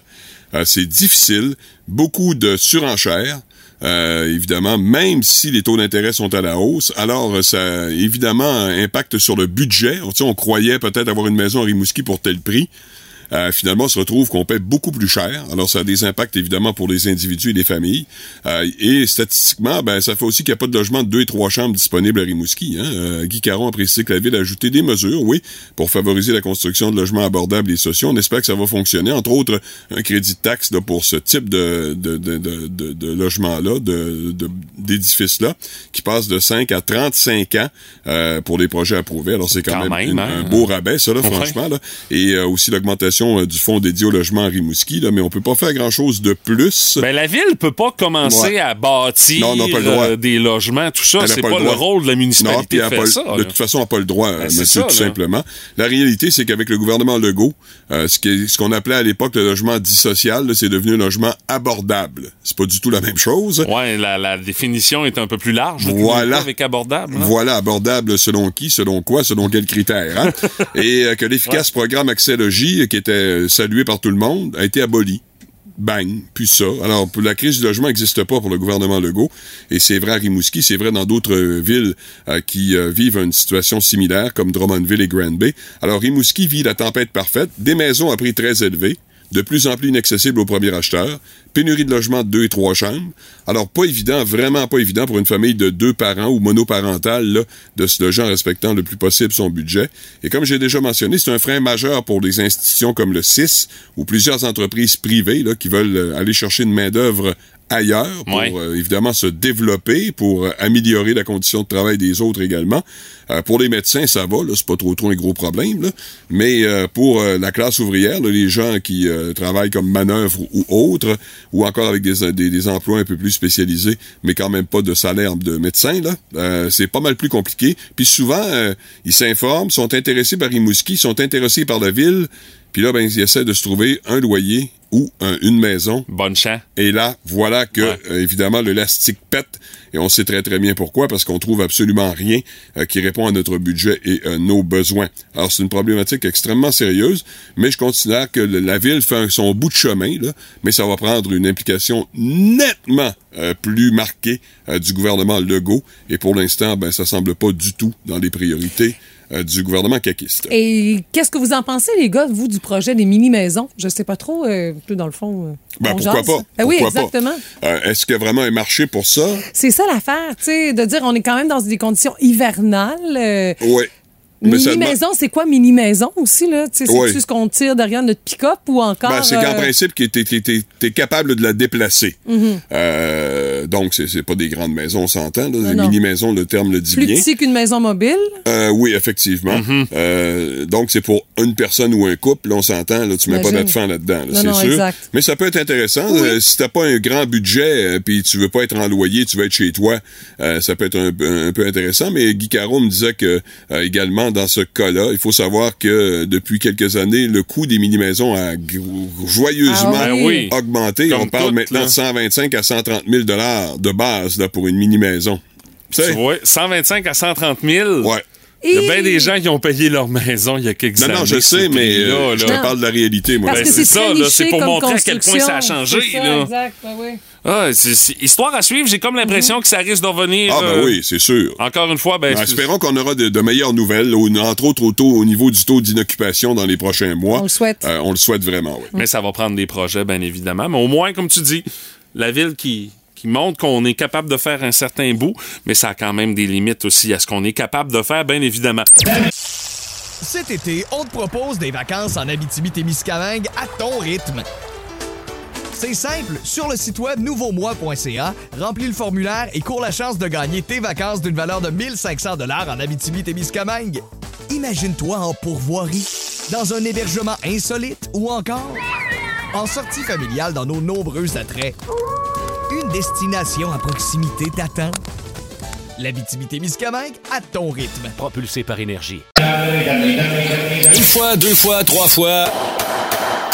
Euh, c'est difficile, beaucoup de surenchères. euh, évidemment, même si les taux d'intérêt sont à la hausse, alors ça évidemment impacte sur le budget. On croyait peut-être avoir une maison à Rimouski pour tel prix. Euh, finalement, on se retrouve qu'on paie beaucoup plus cher. Alors, ça a des impacts évidemment pour les individus et les familles. Euh, et statistiquement, ben, ça fait aussi qu'il n'y a pas de logement de deux et trois chambres disponibles à Rimouski. Hein. Euh, Guy Caron a précisé que la ville a ajouté des mesures, oui, pour favoriser la construction de logements abordables et sociaux. On espère que ça va fonctionner. Entre autres, un crédit de taxe là, pour ce type de, de, de, de, de- logement-là, de- d'édifices-là, qui passe de 5 à 35 ans euh, pour les projets approuvés. Alors, c'est quand, Quand même, même, une- hein? un beau rabais, ça, là, franchement. Là. Et euh, aussi l'augmentation euh, du fonds dédié au logement àRimouski, là, mais on peut pas faire grand-chose de plus. Ben, la ville peut pas commencer Ouais. à bâtir Non, euh, des logements, tout ça. C'est pas pas, le rôle de la municipalité de faire ça. de toute façon, on n'a pas le droit, euh, Ben, c'est monsieur, ça, tout là. simplement. La réalité, c'est qu'avec le gouvernement Legault, euh, ce qu'on appelait à l'époque le logement dit social, là, c'est devenu un logement abordable. C'est pas du tout la même chose. Ouais, la, la définition est un peu plus large. là, Voilà. Avec abordable. hein. Voilà, abordable selon qui, selon quoi, selon quels critères. hein? Et euh, que l'efficace programme Accès Logis, qui était euh, salué par tout le monde, a été aboli. Bang, puis ça. Alors, la crise du logement n'existe pas pour le gouvernement Legault, et c'est vrai à Rimouski, c'est vrai dans d'autres euh, villes euh, qui vivent une situation similaire, comme Drummondville et Grand Bay. Alors, Rimouski vit la tempête parfaite, des maisons à prix très élevés, de plus en plus inaccessibles aux premiers acheteurs, pénurie de logements de deux et trois chambres. Alors, pas évident, vraiment pas évident pour une famille de deux parents ou monoparentale de se loger en respectant le plus possible son budget. Et comme j'ai déjà mentionné, c'est un frein majeur pour des institutions comme le CIS ou plusieurs entreprises privées qui veulent euh, aller chercher une main-d'œuvre ailleurs pour Ouais. euh, évidemment se développer, pour euh, améliorer la condition de travail des autres également. Euh, pour les médecins, ça va, c'est pas trop trop un gros problème. Là. Mais euh, pour euh, la classe ouvrière, là, les gens qui euh, travaillent comme manœuvre ou autres, ou encore avec des, des, des emplois un peu plus spécialisés, mais quand même pas de salaire de médecin, là, euh, c'est pas mal plus compliqué. Puis souvent, euh, ils s'informent, sont intéressés par Rimouski, sont intéressés par la ville, puis là, ben, ils essaient de se trouver un loyer ou un- une maison. Bonne chance. Et là, voilà que, euh, évidemment, l'élastique pète. Et on sait très, très bien pourquoi, parce qu'on trouve absolument rien euh, qui répond à notre budget et euh, nos besoins. Alors, c'est une problématique extrêmement sérieuse, mais je considère que le- la ville fait un- son bout de chemin, là, mais ça va prendre une implication nettement euh, plus marquée euh, du gouvernement Legault. Et pour l'instant, ben, ça semble pas du tout dans les priorités euh, du gouvernement caquiste. Et qu'est-ce que vous en pensez, les gars, vous, du projet des mini-maisons? Je sais pas trop, euh, dans le fond. euh, Ben, pourquoi pas? Ben oui, Pourquoi exactement. Euh, Est-ce qu'il y a vraiment un marché pour ça? C'est ça l'affaire, tu sais, de dire on est quand même dans des conditions hivernales. euh, Oui. Mini-maison, c'est quoi mini-maison aussi, là? Tu Oui. C'est-tu ce qu'on tire derrière notre pick-up ou encore. Ben, c'est qu'en euh, principe, que t'es, t'es- t'es- t'es capable de la déplacer. Mhm. Euh, donc, c'est, c'est pas des grandes maisons, on s'entend. Mini-maisons, le terme le dit Plus bien. petit qu'une maison mobile? Euh, oui, effectivement. Mhm. Euh, donc, c'est pour une personne ou un couple. Là, on s'entend. Là, tu mets pas d'enfant là-dedans, là, c'est sûr. exact. Mais ça peut être intéressant. Euh, si t'as pas un grand budget euh, puis tu veux pas être en loyer, tu veux être chez toi, euh, ça peut être un, un peu intéressant. Mais Guy Caro me disait que euh, également dans ce cas-là, il faut savoir que euh, depuis quelques années, le coût des mini-maisons a joyeusement Ah oui. Ben augmenté. Comme on parle tout, maintenant là. de 125 à 130 000 dollars de base là, pour une mini-maison. Tu vois, 125 à 130 000. Ouais. Il y a bien des gens qui ont payé leur maison il y a quelques Non, années. non, je ce sais, mais prix-là, euh, je te là. parle de la réalité, moi. Parce Ben, que c'est ça, là, c'est pour montrer à quel point ça a changé. C'est ça, là. Exact, ben oui. Ah, c'est- histoire à suivre, j'ai comme l'impression que ça risque de revenir. Ah, ben euh, oui, c'est sûr. Encore une fois, ben, Ben, c'est- espérons qu'on aura de, de meilleures nouvelles, au- entre autres au, taux, au niveau du taux d'inoccupation dans les prochains mois. On le souhaite. Euh, on le souhaite vraiment, oui. mais ça va prendre des projets, bien évidemment. Mais au moins, comme tu dis, la ville qui, qui montre qu'on est capable de faire un certain bout, mais ça a quand même des limites aussi à ce qu'on est capable de faire, bien évidemment. Cet été, on te propose des vacances en Abitibi-Témiscamingue à ton rythme. C'est simple, sur le site web nouveaumois.ca, remplis le formulaire et cours la chance de gagner tes vacances d'une valeur de 1500 dollars en Abitibi-Témiscamingue. Imagine-toi en pourvoirie, dans un hébergement insolite ou encore en sortie familiale dans nos nombreux attraits. Une destination à proximité t'attend. L'Abitibi-Témiscamingue à ton rythme. Propulsé par énergie. Une fois, deux fois, trois fois.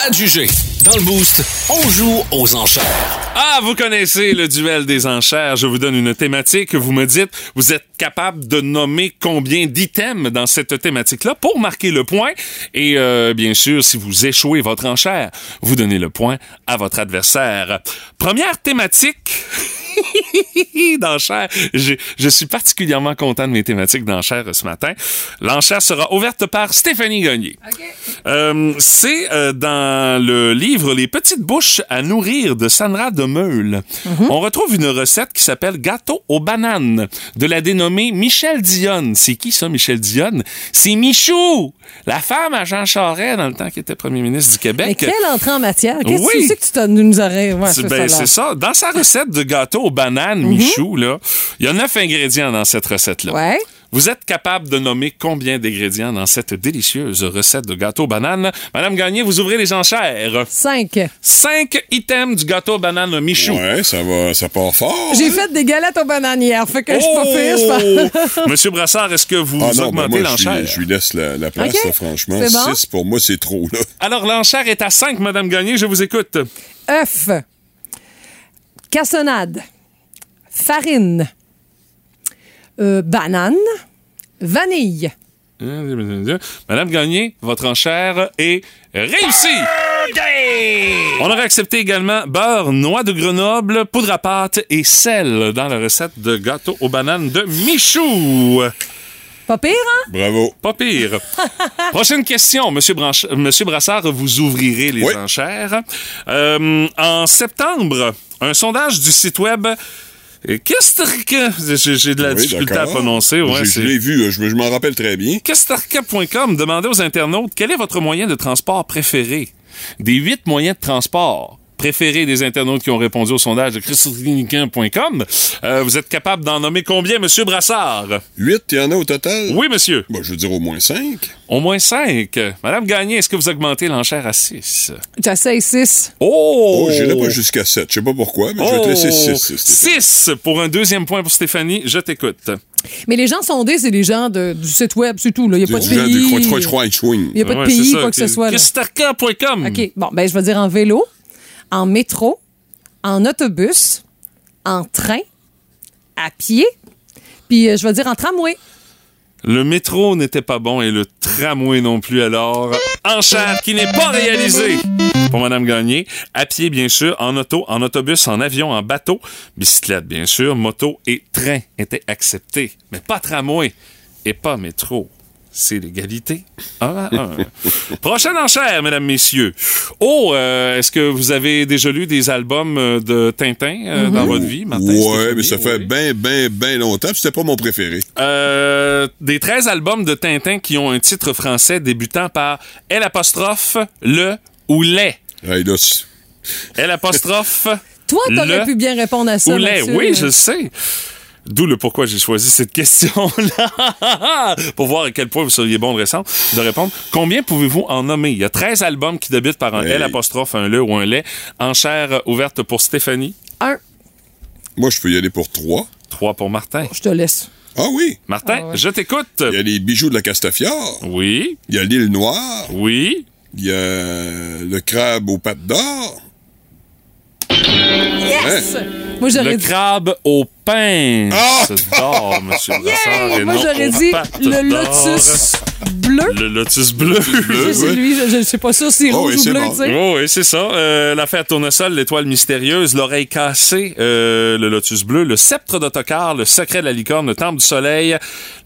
Adjugé. Dans le boost, on joue aux enchères. Ah, vous connaissez le duel des enchères. Je vous donne une thématique. Vous me dites, vous êtes capable de nommer combien d'items dans cette thématique-là pour marquer le point? Et euh, bien sûr, si vous échouez votre enchère, vous donnez le point à votre adversaire. Première thématique. d'enchères. Je, je suis particulièrement content de mes thématiques d'enchères ce matin. L'enchère sera ouverte par Stéphanie Gagné. Euh, c'est euh, dans le livre Les petites bouches à nourrir de Sandra de Meule. On retrouve une recette qui s'appelle gâteau aux bananes de la dénommée Michel Dionne. C'est qui ça, Michel Dionne? C'est Michou, la femme à Jean Charest dans le temps qu'il était premier ministre du Québec. Mais quelle entrée en matière? Qu'est-ce que tu sais que tu nous aurais? Ouais, C'est ça, ben, ça, c'est ça. Dans sa recette de gâteau aux bananes, Michou, là, il y a neuf ingrédients dans cette recette-là. Ouais. Vous êtes capable de nommer combien d'ingrédients dans cette délicieuse recette de gâteau aux bananes? Madame Gagné, vous ouvrez les enchères. Cinq. Cinq items du gâteau aux bananes Michou. Ouais, ça va, ça part fort. J'ai fait des galettes aux bananes hier, fait que je suis pas pire. Oh! Monsieur Brassard, est-ce que vous Ah non, ben augmentez moi, je lui- l'enchère? je lui laisse la, la place, là, franchement. Bon? 6, pour moi, c'est trop, là. Alors, l'enchère est à 5, Madame Gagné, je vous écoute. œuf, cassonade, farine, euh, banane, vanille. Madame Gagné, votre enchère est réussie. On aurait accepté également beurre, noix de Grenoble, poudre à pâte et sel dans la recette de gâteau aux bananes de Michou. Pas pire, hein? Bravo. Pas pire. Prochaine question, Monsieur, Branch- Monsieur Brassard, vous ouvrirez les Oui. enchères. Euh, en septembre, un sondage du site web. Qu'est-ce que j'ai de la Oui, difficulté à prononcer. Ouais, Je- l'ai vu, je, je m'en rappelle très bien. Questarca.com demandait aux internautes quel est votre moyen de transport préféré? Des huit moyens de transport préférés des internautes qui ont répondu au sondage de christophe.com, euh, vous êtes capable d'en nommer combien, Monsieur Brassard? 8, il y en a au total? Oui, monsieur. Bon, je veux dire au moins 5. Au moins cinq. Madame Gagné, est-ce que vous augmentez l'enchère à 6? J'essaye six. Oh! Oh, j'irai pas jusqu'à 7. Je sais pas pourquoi, mais je vais te laisser 6. 6 pour un deuxième point pour Stéphanie. Je t'écoute. Mais les gens sondés, c'est les gens de- du site web, c'est tout. Il n'y a pas de pays. Il n'y a pas de pays, quoi que ce soit. là. Questarca.com. OK. Bon, ben, je vais dire en vélo, en métro, en autobus, en train, à pied, puis euh, je vais dire en tramway. Le métro n'était pas bon et le tramway non plus alors. Enchère qui n'est pas réalisée pour Madame Gagné. À pied, bien sûr, en auto, en autobus, en avion, en bateau, bicyclette, bien sûr, moto et train étaient acceptés. Mais pas tramway et pas métro. C'est l'égalité. Un à un. Prochaine enchère, mesdames, messieurs. Oh, euh, est-ce que vous avez déjà lu des albums euh, de Tintin euh, dans votre vie, Martin? Ouais, mais ça fait bien, bien, bien longtemps. C'était pas mon préféré. Euh, des 13 albums de Tintin qui ont un titre français débutant par L apostrophe, le ou les. Hey, L apostrophe. Toi, t'aurais le pu bien répondre à ça. ou les. Oui, je sais. D'où le pourquoi j'ai choisi cette question-là. Pour voir à quel point vous seriez bon de répondre. De répondre. Combien pouvez-vous en nommer? Il y a 13 albums qui débutent par un Hey. L apostrophe, un le ou un lait. Enchère ouverte pour Stéphanie. Un. moi, je peux y aller pour trois. 3 pour Martin. Je te laisse. Ah oui. Martin, je t'écoute. Il y a les bijoux de la Castafiore. Oui, Il y a l'île Noire. oui. Il y a le crabe aux pattes d'or. Yes! Moi, j'aurais Le dit. crabe au pain Ah! d'or, monsieur Brassard, et Moi, j'aurais dit le lotus bleu. Le lotus bleu. C'est je, je sais pas sûr si c'est Oh, rouge oui, ou c'est bleu, bon. tu sais. Oh, oui, c'est ça. Euh, L'affaire Tournesol, l'étoile mystérieuse, l'oreille cassée, euh, le lotus bleu, le sceptre d'autocar, le secret de la licorne, le temple du soleil,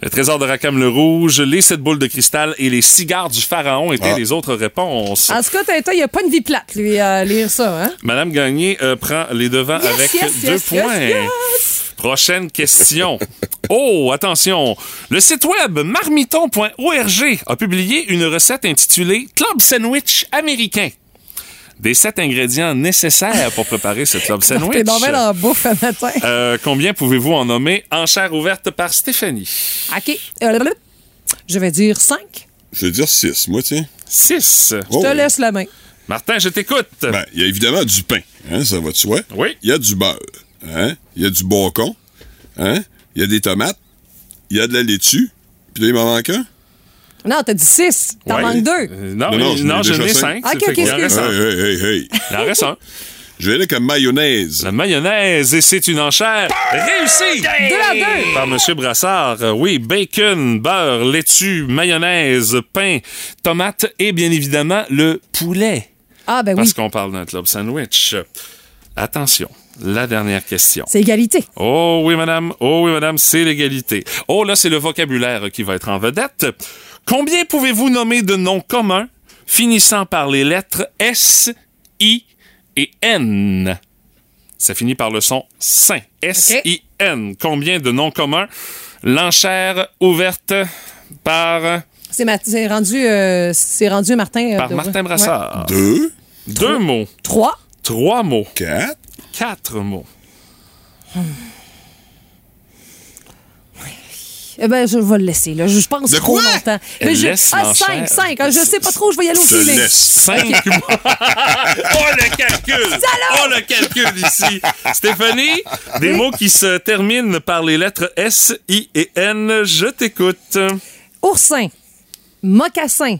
le trésor de Rackham le rouge, les sept boules de cristal et les cigares du pharaon étaient Ah. les autres réponses. En tout cas, Tintin, il a pas une vie plate, lui, à lire ça, hein? Madame Gagné euh, prend les devants Yes, avec yes, deux yes, points. Prochaine question. Oh, attention. Le site web marmiton.org a publié une recette intitulée Club Sandwich américain. Des sept ingrédients nécessaires pour préparer ce club sandwich. T'es dans dans la bouffe un matin. Euh, combien pouvez-vous en nommer? Enchère ouverte par Stéphanie. OK. Euh, Je vais dire 5. Je vais dire six, moi, tiens. Six. Je te laisse la main. Martin, je t'écoute. Ben, il y a évidemment du pain, hein, ça va de soi. Oui. Il y a du beurre, hein. Il y a du bacon, hein? Il y a des tomates. Il y a de la laitue. Puis là, il m'en manque un. Non, t'as dit 6. T'en Ouais. manques 2. Euh, non, Non, mais- non, j'en ai non, je déjà n'ai cinq. cinq. Ok, ok, qu'il en reste excuse. un. Hey, hey, hey, hey. Il en reste un. Je vais aller comme mayonnaise. La mayonnaise, et c'est une enchère réussie 2 à 2. par M. Brassard. Euh, Oui, bacon, beurre, laitue, mayonnaise, pain, tomate et bien évidemment le poulet. Ah, ben oui. Parce qu'on parle d'un club sandwich. Attention, la dernière question. C'est égalité. Oh oui, madame. Oh oui, madame, c'est l'égalité. Oh là, c'est le vocabulaire qui va être en vedette. Combien pouvez-vous nommer de noms communs finissant par les lettres S, I et N? Ça finit par le son sain. S-I-N. Combien de noms communs? L'enchère ouverte par, C'est rendu, euh, c'est rendu Martin. euh, par de- Martin ouais. Brassard. Deux, Deux mots. 3. Trois mots. quatre? Quatre mots. Eh ben, je vais le laisser, là. Je, pense De trop quoi? longtemps. Elle Mais je- laisse ah, l'enchère. 5, 5. Je sais pas trop, je vais y aller au laisse. Cinq mots. oh, le calcul! Oh, le calcul ici! Stéphanie, des mots qui se terminent par les lettres S, I et N. Je t'écoute. Oursin. Mocassin.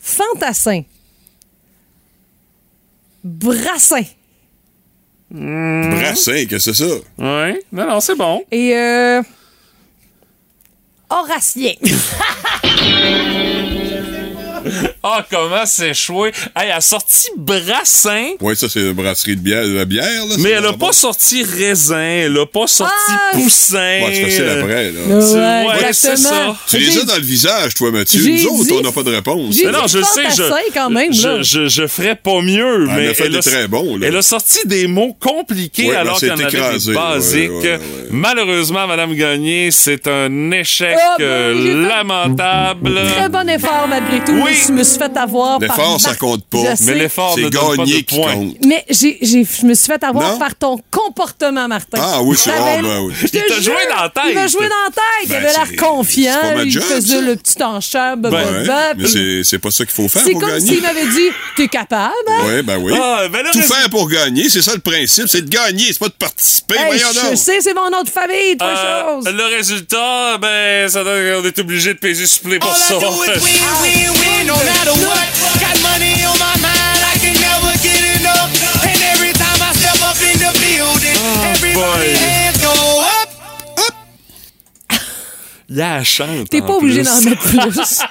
Fantassin. Brassin. Brassin, qu'est-ce que c'est ça? Oui, non, non, c'est bon. Et euh. Horatien. Ah, comment c'est choué. Hey, elle a sorti brassin, Oui, ça, c'est la brasserie de bière, de la bière, là. mais elle a pas sorti raisin, elle a pas sorti Ah! poussin. Ouais, c'est facile après, là. Ouais, ouais, c'est exactement. ça. Tu les as dans le visage, toi, Mathieu. J'ai Nous autres, dit- on n'a pas de réponse. Mais non, je le sais, je, quand même, je, là. je, je ferais pas mieux, Elle mais a fait elle des a, très bons, là. elle a sorti des mots compliqués Ouais, alors c'est qu'il y en avait écrasé, des basiques. ouais, ouais, ouais. Malheureusement, Madame Gagné, c'est un échec Ah, ben, lamentable. Très bon effort, malgré tout. Oui. Suis fait avoir par. L'effort, ça compte pas. Mais l'effort C'est gagné qui compte. Mais j'ai, j'ai- je me suis fait avoir Non? par ton comportement, Martin. Ah oui, c'est ah, ben oui. Il t'a joué dans la tête. Il m'a joué dans la tête. il Ben, avait l'air c'est- confiant. c'est pas ma il job, faisait ça. le petit enchère. Ouais, blablabla, mais c'est- c'est pas ça qu'il faut faire C'est pour comme gagner. s'il m'avait dit T'es capable, hein? Oui, ben oui. Ah, ben là, Tout faire pour gagner, c'est ça le principe, c'est de gagner, c'est pas de participer. Hey, je sais, c'est mon nom de famille, toi, Euh, chose. le résultat, ben, ça donne qu'on est obligé de payer supplé pour ça. matter. Got money on my mind, oh, Boy. Elle chante. T'es pas obligé d'en mettre plus.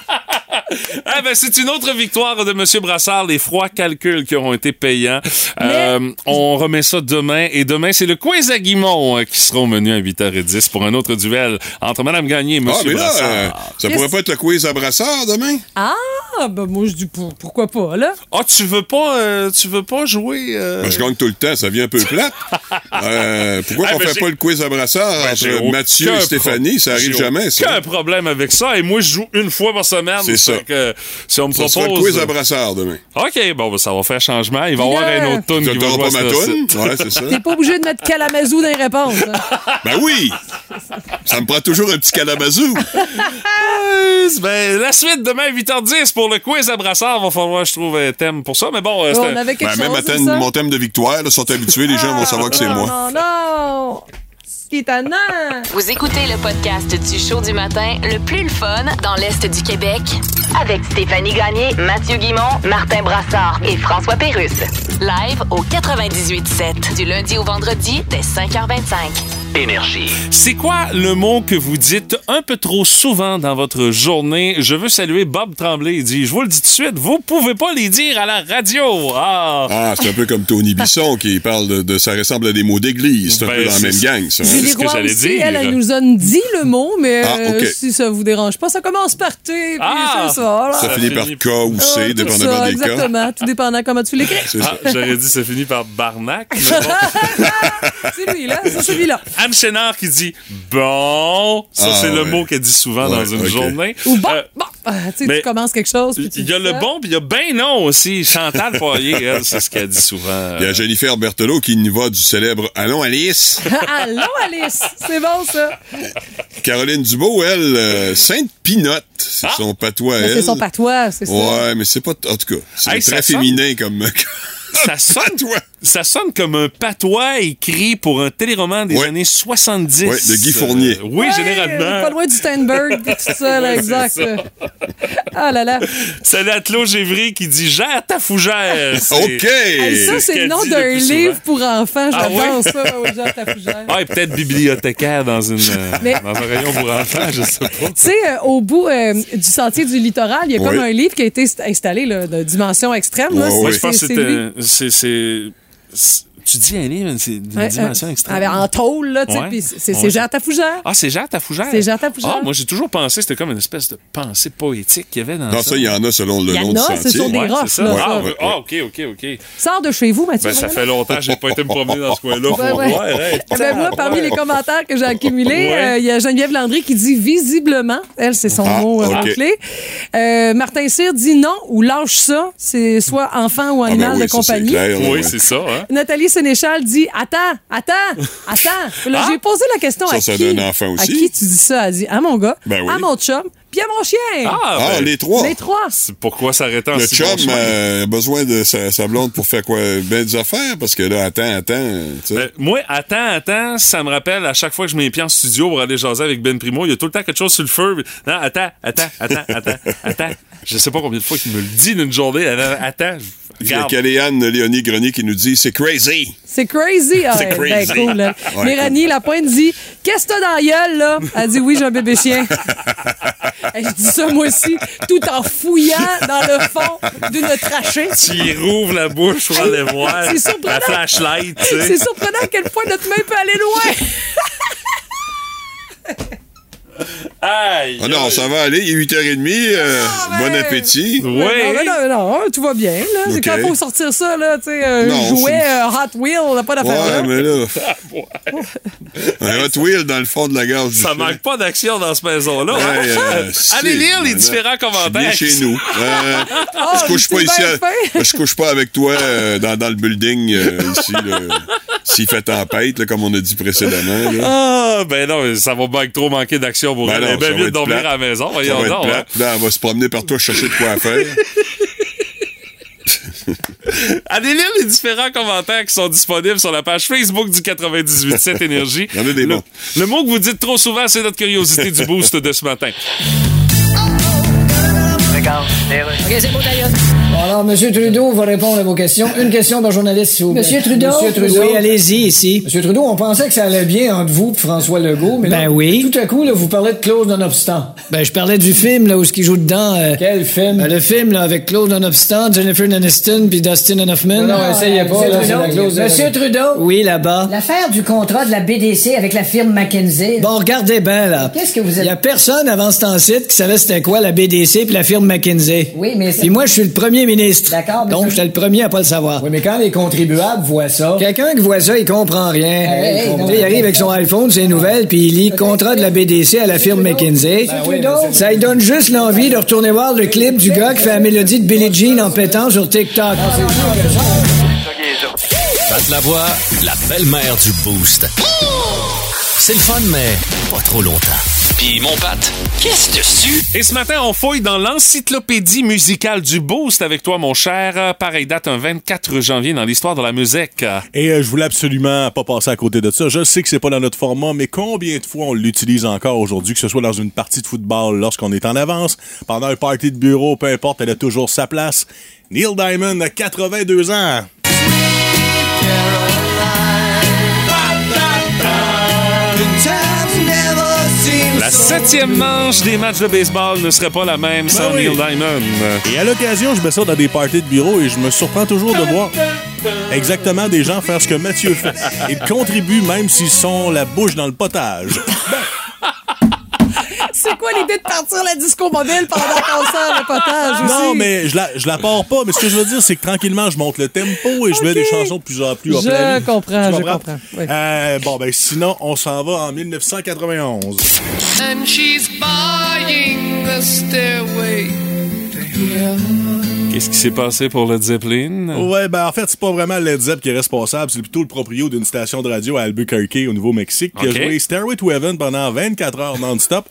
Ah ben c'est une autre victoire de M. Brassard, les froids calculs qui auront été payants. Euh, on remet ça demain et demain c'est le quiz à Guimont euh, qui sera au menu à 8h10 pour un autre duel entre Mme Gagné et M. Ah, mais là, Brassard. euh, ça pourrait pas être le quiz à brassard demain? Ah, ben moi, je dis pour- pourquoi pas, là? Ah, tu veux pas, euh, tu veux pas jouer euh, Ben, je gagne tout le temps, ça vient un peu plate. Euh, pourquoi Ah, on ben, fait pas le quiz à brassard Ben, entre Mathieu et Stéphanie? Ça arrive jamais. Aucun problème avec ça. Et moi, je joue une fois par semaine. C'est ça. Que, si on me Ça propose. sera le quiz à brassard demain. OK, bon, ben, ça va faire changement. Il va y avoir un autre tune qui va jouer pas ma toune? Ouais, c'est ça. T'es pas obligé de mettre Kalamazoo dans les réponses. hein. Ben oui! Ça me prend toujours un petit calabazou. Ben, la suite demain à 8h10 pour le quiz à brassard. Va falloir que je trouve un thème pour ça. Mais bon, euh, Bon, c'était- on avait quelque Ben, même chose, à thème- ça? mon thème de victoire, là, sont habitués, les gens vont savoir que c'est non, moi. Non, non! C'est étonnant! Vous écoutez le podcast du show du matin le plus le fun dans l'Est du Québec avec Stéphanie Gagné, Mathieu Guimont, Martin Brassard et François Pérusse. Live au 98.7 du lundi au vendredi dès 5h25. Énergie. C'est quoi le mot que vous dites un peu trop souvent dans votre journée? Je veux saluer Bob Tremblay. Il dit, je vous le dis tout de suite, vous pouvez pas les dire à la radio. Ah! Ah, c'est un peu comme Tony Bisson qui parle de, de- ça ressemble à des mots d'église. C'est un Ben, peu dans la même gang, ça. hein? Ce que Roy j'allais aussi, dire. elle, elle nous a dit le mot, mais Ah, euh, si ça vous dérange pas, ça commence par T, puis Ah! c'est ça. là. Ça finit par K ou C, tout dépendamment ça, des cas. Exactement, tout dépendant comment tu l'écris. Ah, j'aurais dit ça finit par Barnac. bon. c'est lui, là, c'est celui-là. Anne Chénard qui dit bon. Ça, Ah, c'est le mot qu'elle dit souvent Ouais, dans une journée. Ou bon, Euh, bon, ah, tu sais, mais tu commences quelque chose, Il y a le bon, puis il y a ben non aussi. Chantal Poirier, elle, c'est ce qu'elle dit souvent. Il y a Jennifer Berthelot qui nous va du célèbre Allons Alice. Allô, Alice! C'est bon, ça. Caroline Dubo, elle, euh, Sainte-Pinotte. C'est Ah! son patois, elle. C'est son patois, c'est ça. Ouais, mais c'est pas. En tout cas, c'est Hey, très sonne- féminin comme. Ça sonne, patois. ça sonne comme un patois écrit pour un téléroman des Ouais. années 70. Ouais, de Guy Fournier. Euh, oui, Ouais, généralement. Pas loin du Steinberg, tout ça, là, Ouais, exact. c'est Ah là là. C'est Latlo Gévry qui dit Gère ta fougère. OK! Hey, ça, ce c'est le nom d'un livre pour enfants. Ah J'adore ouais? ça, au genre ta fougère. Ouais, peut-être bibliothécaire dans, une, euh, Mais- dans un rayon pour enfants, je sais pas. Tu sais, euh, au bout euh, du sentier du littoral, il y a comme Oui. un livre qui a été st- installé là, de dimension extrême. là. Ouais, ouais. Je pense que c'est c'est un- c'est. c'est- c'est- Tu dis un livre, c'est d'une Ouais, dimension euh, extrême. avec- en tôle, là, tu sais, puis c'est c'est Ouais. Gère ta fougère. Ah, c'est Gère ta fougère? C'est Gère ta fougère. Ah, moi, j'ai toujours pensé que c'était comme une espèce de pensée poétique qu'il y avait dans Non, ça. ça, il y en a selon le Il y en du a, ce sentier. sont des roches, c'est là, Ah, ah, OK, OK, OK. Sors de chez vous, Mathieu. Ben, ça fait longtemps que j'ai pas été me promener dans ce coin-là Ouais, hey. Eh ben, moi, parmi les commentaires que j'ai accumulés, euh, il y a Geneviève Landry qui dit visiblement, elle, c'est son Ah, mot euh, ok. clé. Euh, Martin Cyr dit non ou lâche ça, c'est soit enfant ou Ah, ben animal oui, de c'est compagnie. Oui, c'est ça. Hein? Nathalie Sénéchal dit Attends, attends, attends. Là, Ah! j'ai posé la question Ça, à ça qui? donne enfant À aussi. qui tu dis ça? Elle dit À mon gars, Ben oui. à mon chum, puis à mon chien. Ah, Ah, ben, les trois. Les trois. pourquoi s'arrêter en Le si chum bon euh, a besoin de sa, sa blonde pour faire quoi? Ben des affaires, parce que là, attends, attends. tu sais. Ben, moi, attends, attends, ça me rappelle à chaque fois que je mets les pieds en studio pour aller jaser avec Ben Primo, il y a tout le temps quelque chose sur le feu. Non, attends, attends, attends, attends, attends. Je sais pas combien de fois qu'il me le dit d'une journée. Attends, Il y a. Caléane Léonie Grenier qui nous dit c'est crazy. C'est crazy. Ah, C'est ouais, crazy. Ben cool. là. Ouais, Mélanie Lapointe dit Qu'est-ce que t'as dans la gueule, là? Elle dit Oui, j'ai un bébé chien. Et je dis ça, moi aussi, tout en fouillant dans le fond d'une trachée. Tu y rouvres la bouche pour aller voir C'est surprenant. la flashlight, tu sais. C'est surprenant à quel point notre main peut aller loin. Aïe! Ah non, ça va aller, il est 8h30. euh, Ah, bon ouais. appétit. Non, Oui. mais non, non, tout va bien. Là. C'est quand il faut sortir ça, là, tu sais, un Non, jouet euh, Hot Wheel, on n'a pas d'affaire Ouais, là. mais là. un Hot Wheel dans le fond de la gorge du Ça chien. manque pas d'action dans cette maison-là. hein? Ouais, euh, Allez lire les différents Je suis commentaires. bien chez nous. Euh, Ah, je couche pas ici. à- je couche pas avec toi euh, dans, dans le building euh, ici. là. S'il fait tempête, là, comme on a dit précédemment. là. Ah, ben non, ça va manquer- trop manquer d'action pour Ben est bien vite dormir plate. à la maison. Ça Voyons va donc. plate. Là, on va se promener par toi chercher de quoi à faire. hein. Allez lire les différents commentaires qui sont disponibles sur la page Facebook du 98.7 Énergie. Il y en a des le, bons. le mot que vous dites trop souvent, c'est notre curiosité du boost de ce matin. OK, c'est bon, d'ailleurs. Bon, alors, M. Trudeau va répondre à vos questions. Une question par journaliste, s'il vous plaît. Monsieur Trudeau? Monsieur Trudeau? Oui, allez-y, ici. Monsieur Trudeau, on pensait que ça allait bien entre vous et François Legault, mais Ben là, oui. tout à coup, là, vous parlez de clause non-obstant. Ben, je parlais du film, là, où ce qui joue dedans. euh, Quel film? ben, le film, là, avec Claude Nonobstant, Jennifer Aniston puis Dustin Hoffman. Non, non, essayez pas, Monsieur là, la Trudeau? de- Monsieur Trudeau? Oui, là-bas. L'affaire du contrat de la BDC avec la firme McKinsey. Bon, regardez bien, là. Qu'est-ce que vous êtes- Il y a personne avant ce temps-ci qui savait c'était quoi la BDC puis la firme McKinsey. Oui, mais c'est- Puis moi, je suis le premier ministre. D'accord, Donc, j'étais le premier à pas le savoir. Oui, mais quand les contribuables voient ça. Quelqu'un qui voit ça, il comprend rien. Hey, hey, Il non, il arrive avec son iPhone, ses nouvelles, puis il lit contrat de la BDC à la firme McKinsey. Ben oui, Ça lui donne juste l'envie de retourner voir le clip du gars qui fait la mélodie de Billie Jean en pétant sur TikTok. Pat la voix, la belle-mère du Boost. C'est le fun, mais pas trop longtemps. Puis mon Pat, qu'est-ce dessus? Et ce matin, on fouille dans l'encyclopédie musicale du Boost avec toi, mon cher. Pareil date, un 24 janvier dans l'histoire de la musique. Et euh, je voulais absolument pas passer à côté de ça. Je sais que c'est pas dans notre format, mais combien de fois on l'utilise encore aujourd'hui, que ce soit dans une partie de football lorsqu'on est en avance, pendant un party de bureau, peu importe, elle a toujours sa place. Neil Diamond a 82 ans. La septième manche des matchs de baseball ne serait pas la même sans Ben oui. Neil Diamond. Et à l'occasion, je mets ça dans des parties de bureau et je me surprends toujours de voir exactement des gens faire ce que Mathieu fait. Ils contribuent même s'ils sont la bouche dans le potage. C'est quoi l'idée de partir la disco mobile pendant qu'on sort le potage aussi? Non, mais je la, je la pars pas. Mais ce que je veux dire, c'est que tranquillement, je monte le tempo et je mets des chansons de plus en plus Je comprends, je comprends, oui. Euh, bon, ben sinon, on s'en va en 1991. And she's buying the stairway to. Qu'est-ce qui s'est passé pour Led Zeppelin? Ouais, ben en fait, c'est pas vraiment Led Zepp qui est responsable, c'est plutôt le proprio d'une station de radio à Albuquerque, au Nouveau-Mexique, qui Ok. a joué Stairway to Heaven pendant 24 heures non-stop.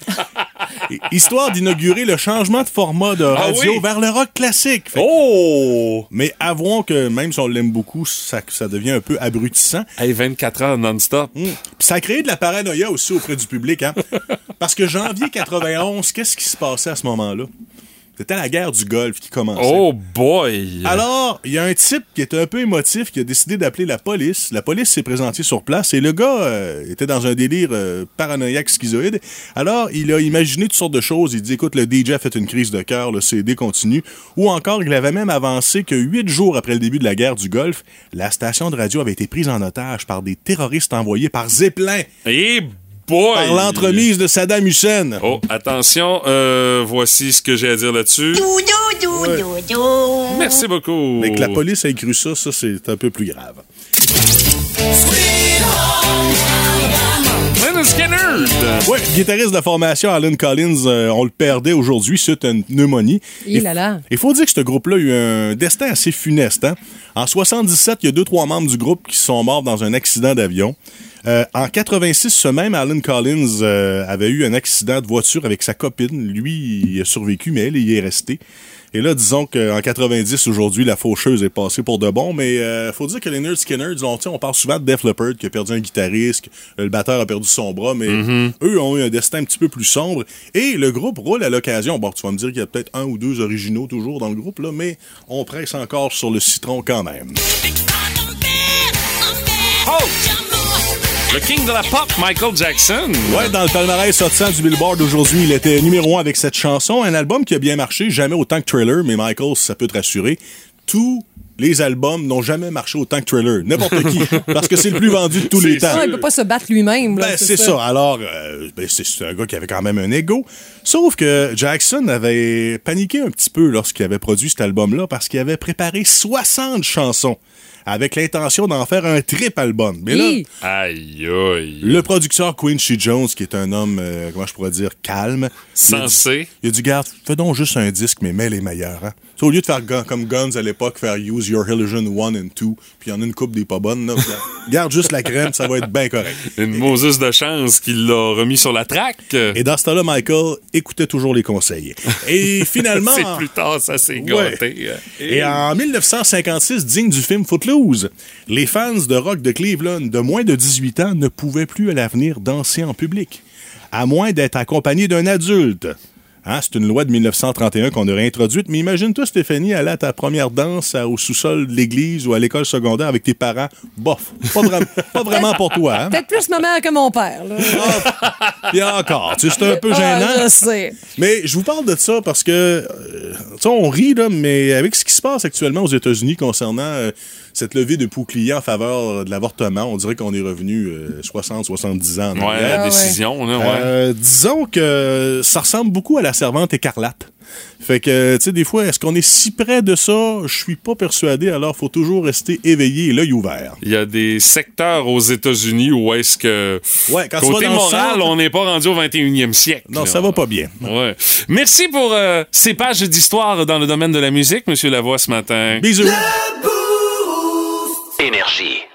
Histoire d'inaugurer le changement de format de Ah radio oui? vers le rock classique. Fait- Oh! Mais avouons que même si on l'aime beaucoup, ça, ça devient un peu abrutissant. Hey, 24 heures non-stop. Mm. Puis ça a créé de la paranoïa aussi auprès du public, hein? Parce que janvier 91, qu'est-ce qui se passait à ce moment-là? C'était la guerre du Golfe qui commençait. Oh boy! Alors, il y a un type qui était un peu émotif qui a décidé d'appeler la police. La police s'est présentée sur place et le gars euh, était dans un délire euh, paranoïaque schizoïde. Alors, il a imaginé toutes sortes de choses. Il dit écoute, le DJ a fait une crise de cœur, le CD continue. Ou encore, il avait même avancé que huit jours après le début de la guerre du Golfe, la station de radio avait été prise en otage par des terroristes envoyés par Zeppelin. Et boy! Par l'entremise de Saddam Hussein. Oh, attention, euh, voici ce que j'ai à dire là-dessus. Merci beaucoup. Mais que la police ait cru ça, ça, c'est un peu plus grave. Leonard! Ouais, guitariste de la formation Alan Collins, euh, on le perdait aujourd'hui suite à une pneumonie. Il là là. Il faut dire que ce groupe-là a eu un destin assez funeste. hein. En 77, il y a deux, trois membres du groupe qui sont morts dans un accident d'avion. Euh, en 86, ce même Alan Collins euh, avait eu un accident de voiture avec sa copine. Lui, il a survécu, mais elle, il y est resté. Et là, disons qu'en 90, aujourd'hui, la faucheuse est passée pour de bon, mais euh, faut dire que les Nerds Skinner, disons, tu sais, on parle souvent de Def Leppard qui a perdu un guitariste, que le batteur a perdu son bras, mais eux ont eu un destin un petit peu plus sombre. Et le groupe roule à l'occasion. Bon, tu vas me dire qu'il y a peut-être un ou deux originaux toujours dans le groupe, là, mais on presse encore sur le citron quand même. Oh! Le king de la pop, Michael Jackson. Ouais, dans le palmarès sortant du Billboard aujourd'hui, il était numéro un avec cette chanson. Un album qui a bien marché, jamais autant que Thriller, mais Michael, ça peut te rassurer. Tous les albums n'ont jamais marché autant que Thriller. N'importe qui. Parce que c'est le plus vendu de tous les temps. Ah, il peut pas se battre lui-même. Ben, c'est ça. Alors, euh, ben, c'est c'est un gars qui avait quand même un ego. Sauf que Jackson avait paniqué un petit peu lorsqu'il avait produit cet album-là parce qu'il avait préparé 60 chansons avec l'intention d'en faire un trip album. Mais là. Aïe, aïe. le producteur Quincy Jones, qui est un homme, euh, comment je pourrais dire, calme. Sensé. Il a dit, garde, fais donc juste un disque, mais mets les meilleurs. Hein? Au lieu de faire comme Guns à l'époque, faire Use Your Illusion 1 and 2, puis il y en a une coupe des pas bonnes, là, garde juste la crème, ça va être bien correct. Une Moses de chance qu'il l'a remis sur la traque. Et dans ce temps-là, Michael écoutait toujours les conseils. Et finalement... C'est plus tard, ça s'est Ouais. gâté. Et en 1956, digne du film Footloose, les fans de rock de Cleveland de moins de 18 ans ne pouvaient plus à l'avenir danser en public, à moins d'être accompagnés d'un adulte. Hein, c'est une loi de 1931 qu'on aurait introduite. Mais imagine-toi, Stéphanie, aller à ta première danse au sous-sol de l'église ou à l'école secondaire avec tes parents. Bof, pas, vra- pas vraiment pour toi. Hein? Peut-être plus ma mère que mon père. Là. Et encore, tu sais, c'est un peu Ah, gênant. je sais. Mais je vous parle de ça parce que, euh, tu sais, on rit, là, mais avec ce qui se passe actuellement aux États-Unis concernant euh, cette levée de bouclier en faveur de l'avortement, on dirait qu'on est revenu 60-70 ans. en Ouais, arrière. la décision, là, ouais. Euh, disons que ça ressemble beaucoup à la servante écarlate. Fait que, tu sais, des fois, est-ce qu'on est si près de ça? Je suis pas persuadé, alors faut toujours rester éveillé et l'œil ouvert. Il y a des secteurs aux États-Unis où est-ce que Ouais, quand tu côté moral, centre- on n'est pas rendu au 21e siècle. Non, là. ça va pas bien. Ouais. Merci pour euh, ces pages d'histoire dans le domaine de la musique, Monsieur Lavoie, ce matin. Bisous. Énergie.